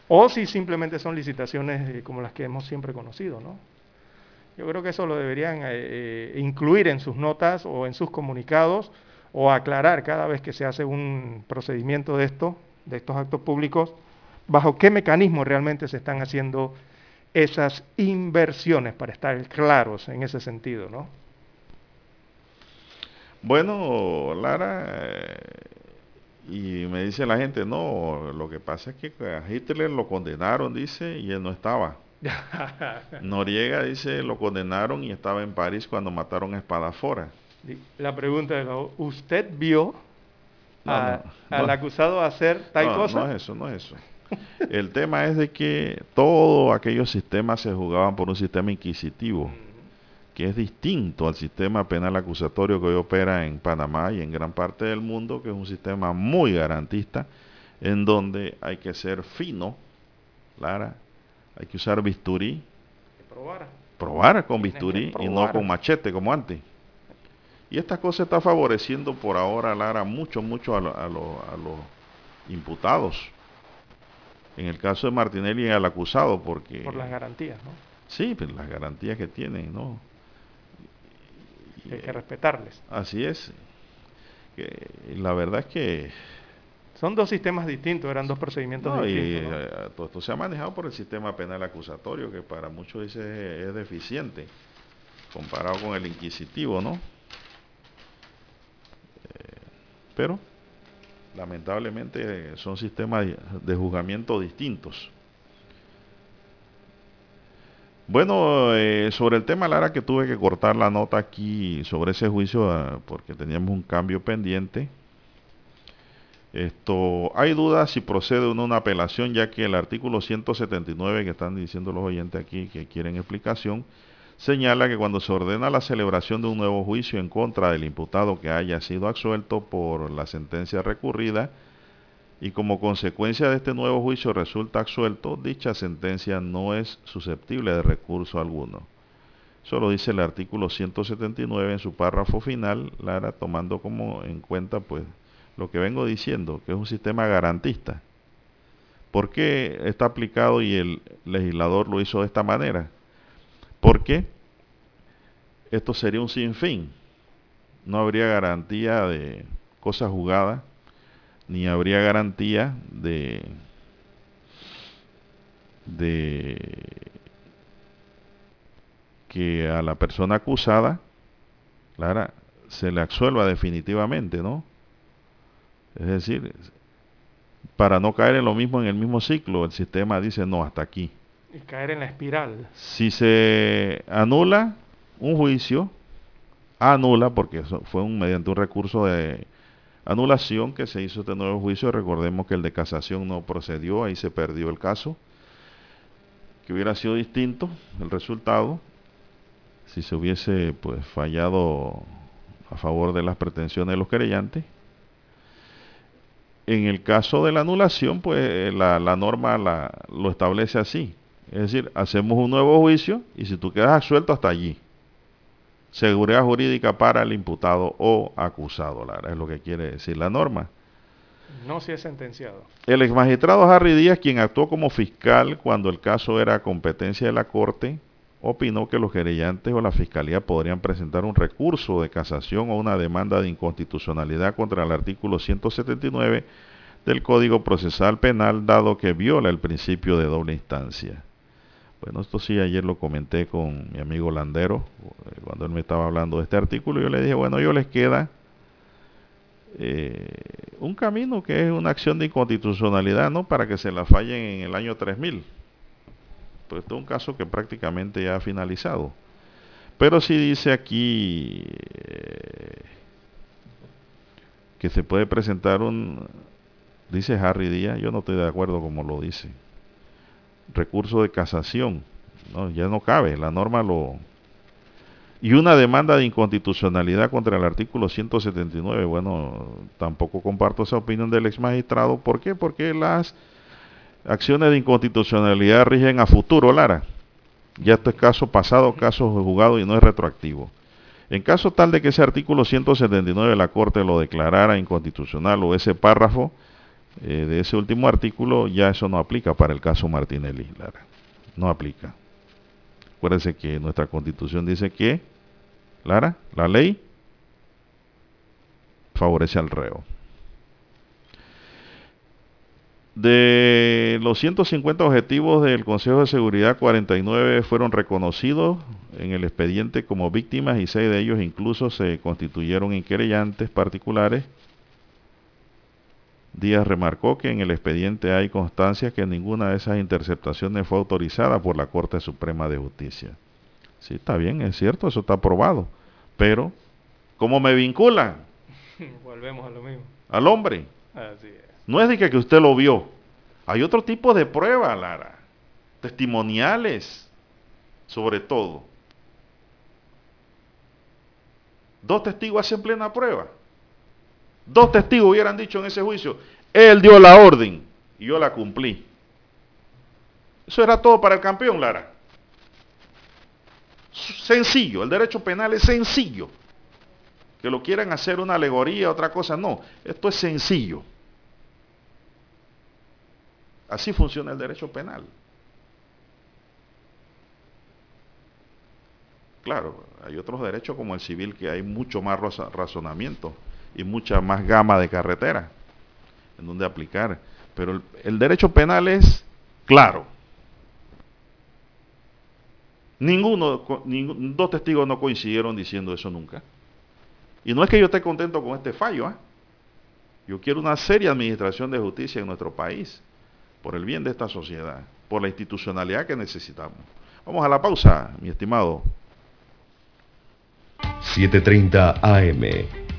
o si simplemente son licitaciones eh, como las que hemos siempre conocido, ¿no? Yo creo que eso lo deberían eh, eh, incluir en sus notas o en sus comunicados o aclarar cada vez que se hace un procedimiento de esto, de estos actos públicos, bajo qué mecanismo realmente se están haciendo esas inversiones para estar claros en ese sentido, ¿no? Bueno, Lara, eh, y me dice la gente, no, lo que pasa es que a Hitler lo condenaron, dice, y él no estaba. <laughs> Noriega dice, lo condenaron y estaba en París cuando mataron a Espadafora. La pregunta es, ¿usted vio No, a- no, al no. acusado hacer tal no, cosa? No es eso, no es eso. El tema es de que todos aquellos sistemas se jugaban por un sistema inquisitivo, que es distinto al sistema penal acusatorio que hoy opera en Panamá y en gran parte del mundo, que es un sistema muy garantista, en donde hay que ser fino, Lara, hay que usar bisturí, Probara. probar con Tienes bisturí y no con machete como antes. Y esta cosa está favoreciendo por ahora, Lara, mucho, mucho a, lo- a lo- a los imputados. En el caso de Martinelli al acusado, porque... Por las garantías, ¿no? Sí, pues las garantías que tienen, ¿no? Hay que respetarles. Así es. Que la verdad es que... Son dos sistemas distintos, eran dos procedimientos no, y, distintos. ¿no? eh, todo esto se ha manejado por el sistema penal acusatorio, que para muchos dice es deficiente, comparado con el inquisitivo, ¿no? Eh, pero lamentablemente son sistemas de juzgamiento distintos. Bueno, eh, sobre el tema Lara que tuve que cortar la nota aquí sobre ese juicio ah, porque teníamos un cambio pendiente. Esto, hay dudas si procede no una apelación, ya que el artículo 179 que están diciendo los oyentes aquí que quieren explicación, señala que cuando se ordena la celebración de un nuevo juicio en contra del imputado que haya sido absuelto por la sentencia recurrida y como consecuencia de este nuevo juicio resulta absuelto, dicha sentencia no es susceptible de recurso alguno. Eso lo dice el artículo 179 en su párrafo final, Lara, tomando como en cuenta pues lo que vengo diciendo, que es un sistema garantista. ¿Por qué está aplicado y el legislador lo hizo de esta manera? Porque esto sería un sinfín. No habría garantía de cosas jugadas, ni habría garantía de, de que a la persona acusada, se le absuelva definitivamente, ¿no? Es decir, para no caer en lo mismo en el mismo ciclo, el sistema dice no, hasta aquí. Y caer en la espiral. Si se anula un juicio, anula, porque eso fue un, mediante un recurso de anulación que se hizo este nuevo juicio, recordemos que el de casación no procedió, ahí se perdió el caso, que hubiera sido distinto el resultado si se hubiese pues fallado a favor de las pretensiones de los querellantes. En el caso de la anulación, pues la, la norma la, lo establece así. Es decir, hacemos un nuevo juicio y si tú quedas absuelto hasta allí. Seguridad jurídica para el imputado o acusado, Lara, es lo que quiere decir la norma. No si es sentenciado. El ex magistrado Harry Díaz, quien actuó como fiscal cuando el caso era competencia de la Corte, opinó que los querellantes o la fiscalía podrían presentar un recurso de casación o una demanda de inconstitucionalidad contra el artículo 179 del Código Procesal Penal, dado que viola el principio de doble instancia. Bueno, esto sí, ayer lo comenté con mi amigo Landero, eh, cuando él me estaba hablando de este artículo, yo le dije, bueno, yo les queda eh, un camino que es una acción de inconstitucionalidad, ¿no? Para que se la fallen en el año 3000. Pues esto es un caso que prácticamente ya ha finalizado. Pero sí dice aquí eh, que se puede presentar un, dice Harry Díaz, yo no estoy de acuerdo como lo dice, recurso de casación, ya no cabe, la norma lo... Y una demanda de inconstitucionalidad contra el artículo 179, bueno, tampoco comparto esa opinión del ex magistrado, ¿por qué? Porque las acciones de inconstitucionalidad rigen a futuro, Lara. Ya esto es caso pasado, caso juzgado y no es retroactivo. En caso tal de que ese artículo 179 de la Corte lo declarara inconstitucional o ese párrafo, eh, de ese último artículo, ya eso no aplica para el caso Martinelli, Lara. No aplica. Acuérdense que nuestra constitución dice que, Lara, la ley favorece al reo. De los 150 objetivos del Consejo de Seguridad, 49 fueron reconocidos en el expediente como víctimas y seis de ellos incluso se constituyeron en querellantes particulares Díaz remarcó que en el expediente hay constancia que ninguna de esas interceptaciones fue autorizada por la Corte Suprema de Justicia. Sí, está bien, es cierto, eso está aprobado. Pero, ¿cómo me vinculan? <laughs> Volvemos a lo mismo. Al hombre. Así es. No es de que, que usted lo vio. Hay otro tipo de prueba, Lara. Testimoniales, sobre todo. Dos testigos hacen plena prueba. Dos testigos hubieran dicho en ese juicio, él dio la orden y yo la cumplí. Eso era todo para el campeón, Lara. Sencillo, el derecho penal es sencillo. Que lo quieran hacer una alegoría, otra cosa, no. Esto es sencillo. Así funciona el derecho penal. Claro, hay otros derechos como el civil que hay mucho más razonamiento y mucha más gama de carreteras en donde aplicar. Pero el, derecho penal es claro. Ninguno, dos testigos no coincidieron diciendo eso nunca. Y no es que yo esté contento con este fallo. ¿eh? Yo quiero una seria administración de justicia en nuestro país, por el bien de esta sociedad, por la institucionalidad que necesitamos. Vamos a la pausa, mi estimado. 7.30 AM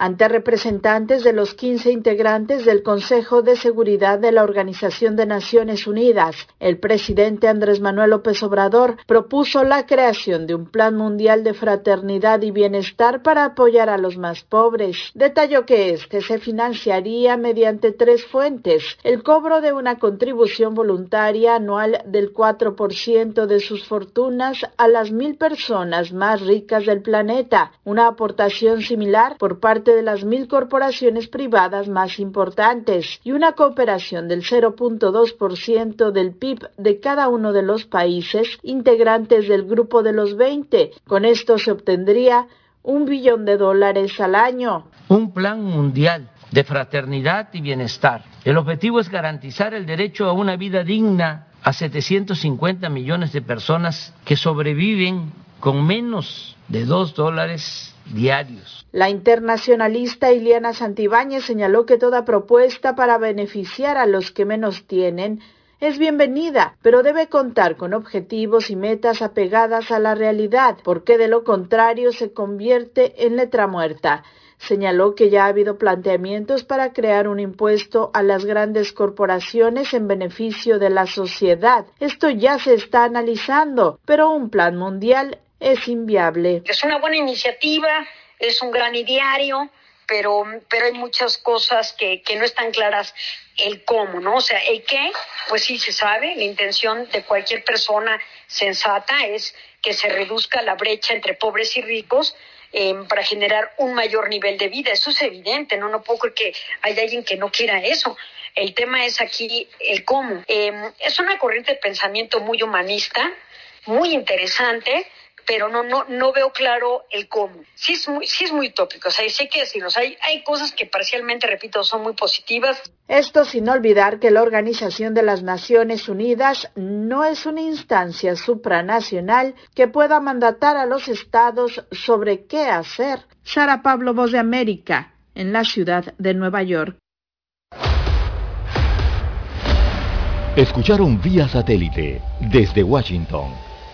Ante representantes de los 15 integrantes del Consejo de Seguridad de la Organización de Naciones Unidas, el presidente Andrés Manuel López Obrador propuso la creación de un plan mundial de fraternidad y bienestar para apoyar a los más pobres. Detalló que este se financiaría mediante tres fuentes, el cobro de una contribución voluntaria anual del 4% de sus fortunas a las mil personas más ricas del planeta, una aportación similar por parte de las mil corporaciones privadas más importantes y una cooperación del 0.2% del PIB de cada uno de los países integrantes del grupo de los 20. Con esto se obtendría un billón de dólares al año. Un plan mundial de fraternidad y bienestar. El objetivo es garantizar el derecho a una vida digna a 750 millones de personas que sobreviven con menos de dos dólares diarios. La internacionalista Iliana Santibáñez señaló que toda propuesta para beneficiar a los que menos tienen es bienvenida, pero debe contar con objetivos y metas apegadas a la realidad, porque de lo contrario se convierte en letra muerta. Señaló que ya ha habido planteamientos para crear un impuesto a las grandes corporaciones en beneficio de la sociedad. Esto ya se está analizando, pero un plan mundial es inviable. Es una buena iniciativa, es un gran ideario, pero, pero hay muchas cosas que, que no están claras el cómo, ¿no? O sea, el qué, pues sí se sabe, la intención de cualquier persona sensata es que se reduzca la brecha entre pobres y ricos, eh, para generar un mayor nivel de vida. Eso es evidente, ¿no? No puedo creer que haya alguien que no quiera eso. El tema es aquí el cómo. Eh, es una corriente de pensamiento muy humanista, muy interesante, pero no, no, no veo claro el cómo. Sí es muy, sí es muy tópico, o sea, sé que decirnos, hay, hay cosas que parcialmente, repito, son muy positivas. Esto sin olvidar que la Organización de las Naciones Unidas no es una instancia supranacional que pueda mandatar a los estados sobre qué hacer. Sara Pablo, Voz de América, en la ciudad de Nueva York. Escucharon vía satélite desde Washington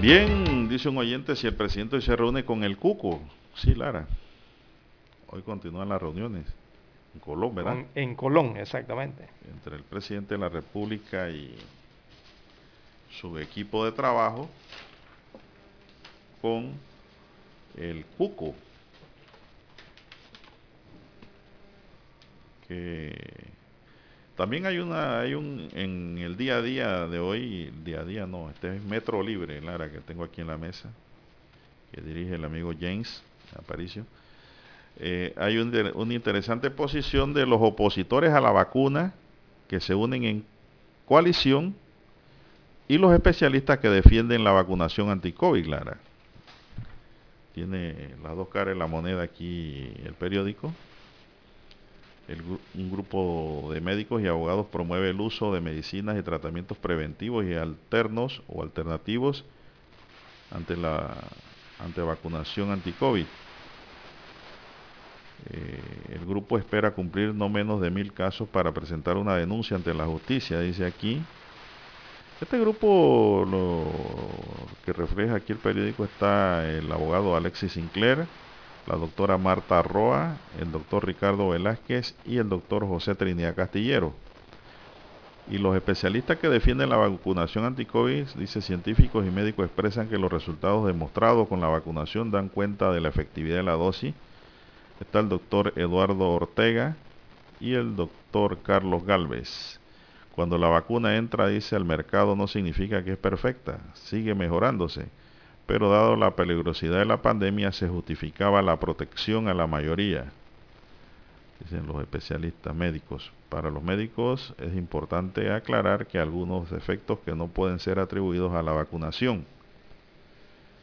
Bien, dice un oyente, si el presidente hoy se reúne con el Cuco. Sí, Lara. Hoy continúan las reuniones. En Colón, ¿verdad? En Colón, exactamente. Entre el presidente de la República y su equipo de trabajo con el Cuco. Que también hay una, hay un, en el día a día de hoy, día a día no, este es Metro Libre, Lara, que tengo aquí en la mesa, que dirige el amigo James Aparicio. Eh, hay un una interesante posición de los opositores a la vacuna que se unen en coalición y los especialistas que defienden la vacunación anti-COVID, Lara. Tiene las dos caras de la moneda aquí el periódico. El un grupo de médicos y abogados promueve el uso de medicinas y tratamientos preventivos y alternos o alternativos ante la ante vacunación anti-COVID. Eh, el grupo espera cumplir no menos de mil casos para presentar una denuncia ante la justicia, dice aquí. Este grupo, lo que refleja aquí el periódico, está el abogado Alexis Sinclair, la doctora Marta Roa, el doctor Ricardo Velázquez y el doctor José Trinidad Castillero. Y los especialistas que defienden la vacunación anti-COVID, dice científicos y médicos expresan que los resultados demostrados con la vacunación dan cuenta de la efectividad de la dosis. Está el doctor Eduardo Ortega y el doctor Carlos Galvez. Cuando la vacuna entra, dice, al mercado no significa que es perfecta, sigue mejorándose, pero dado la peligrosidad de la pandemia se justificaba la protección a la mayoría, dicen los especialistas médicos. Para los médicos es importante aclarar que algunos efectos que no pueden ser atribuidos a la vacunación.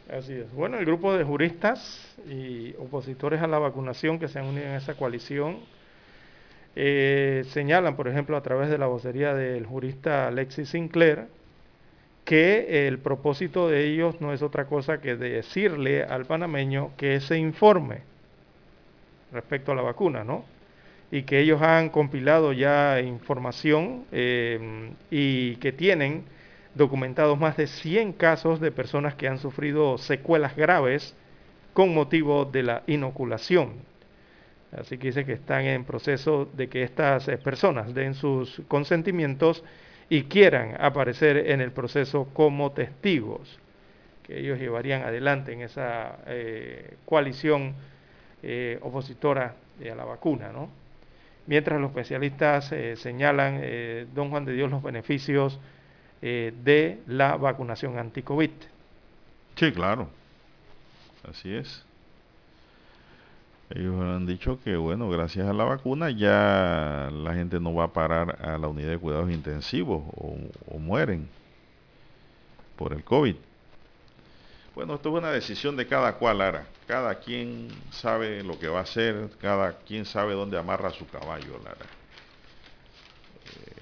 Así es. Bueno, el grupo de juristas y opositores a la vacunación que se han unido en esa coalición eh, señalan, por ejemplo, a través de la vocería del jurista Alexis Sinclair, que el propósito de ellos no es otra cosa que decirle al panameño que se informe respecto a la vacuna, ¿no? Y que ellos han compilado ya información eh, y que tienen documentados más de 100 casos de personas que han sufrido secuelas graves con motivo de la inoculación. Así que dice que están en proceso de que estas eh, personas den sus consentimientos y quieran aparecer en el proceso como testigos, que ellos llevarían adelante en esa eh, coalición eh, opositora a la vacuna. ¿no? Mientras los especialistas señalan, don Juan de Dios, los beneficios de la vacunación anti-COVID. Sí, claro. Así es. Ellos han dicho que, bueno, gracias a la vacuna ya la gente no va a parar a la unidad de cuidados intensivos o, mueren por el COVID. Bueno, esto es una decisión de cada cual, Lara. Cada quien sabe lo que va a hacer, cada quien sabe dónde amarra su caballo, Lara.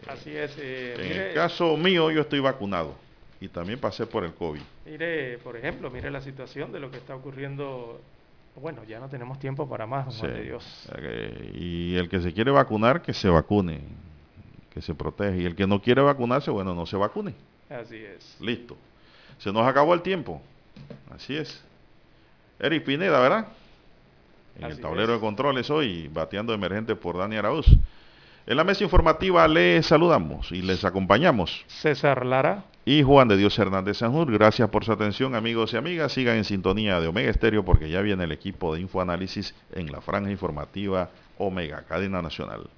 Así es. Eh, en el caso mío, yo estoy vacunado y también pasé por el COVID. Mire, por ejemplo, mire la situación de lo que está ocurriendo bueno, ya no tenemos tiempo para más, de Dios. Y el que se quiere vacunar, que se vacune, que se protege. Y el que no quiere vacunarse, bueno, no se vacune. Así es. Listo. Se nos acabó el tiempo. Así es. Eric Pineda, ¿verdad? En el tablero de controles hoy, bateando emergente por Dani Arauz. En la mesa informativa les saludamos y les acompañamos. César Lara y Juan de Dios Hernández Sanjur. Gracias por su atención, amigos y amigas. Sigan en sintonía de Omega Estéreo porque ya viene el equipo de Infoanálisis en la franja informativa Omega, cadena nacional.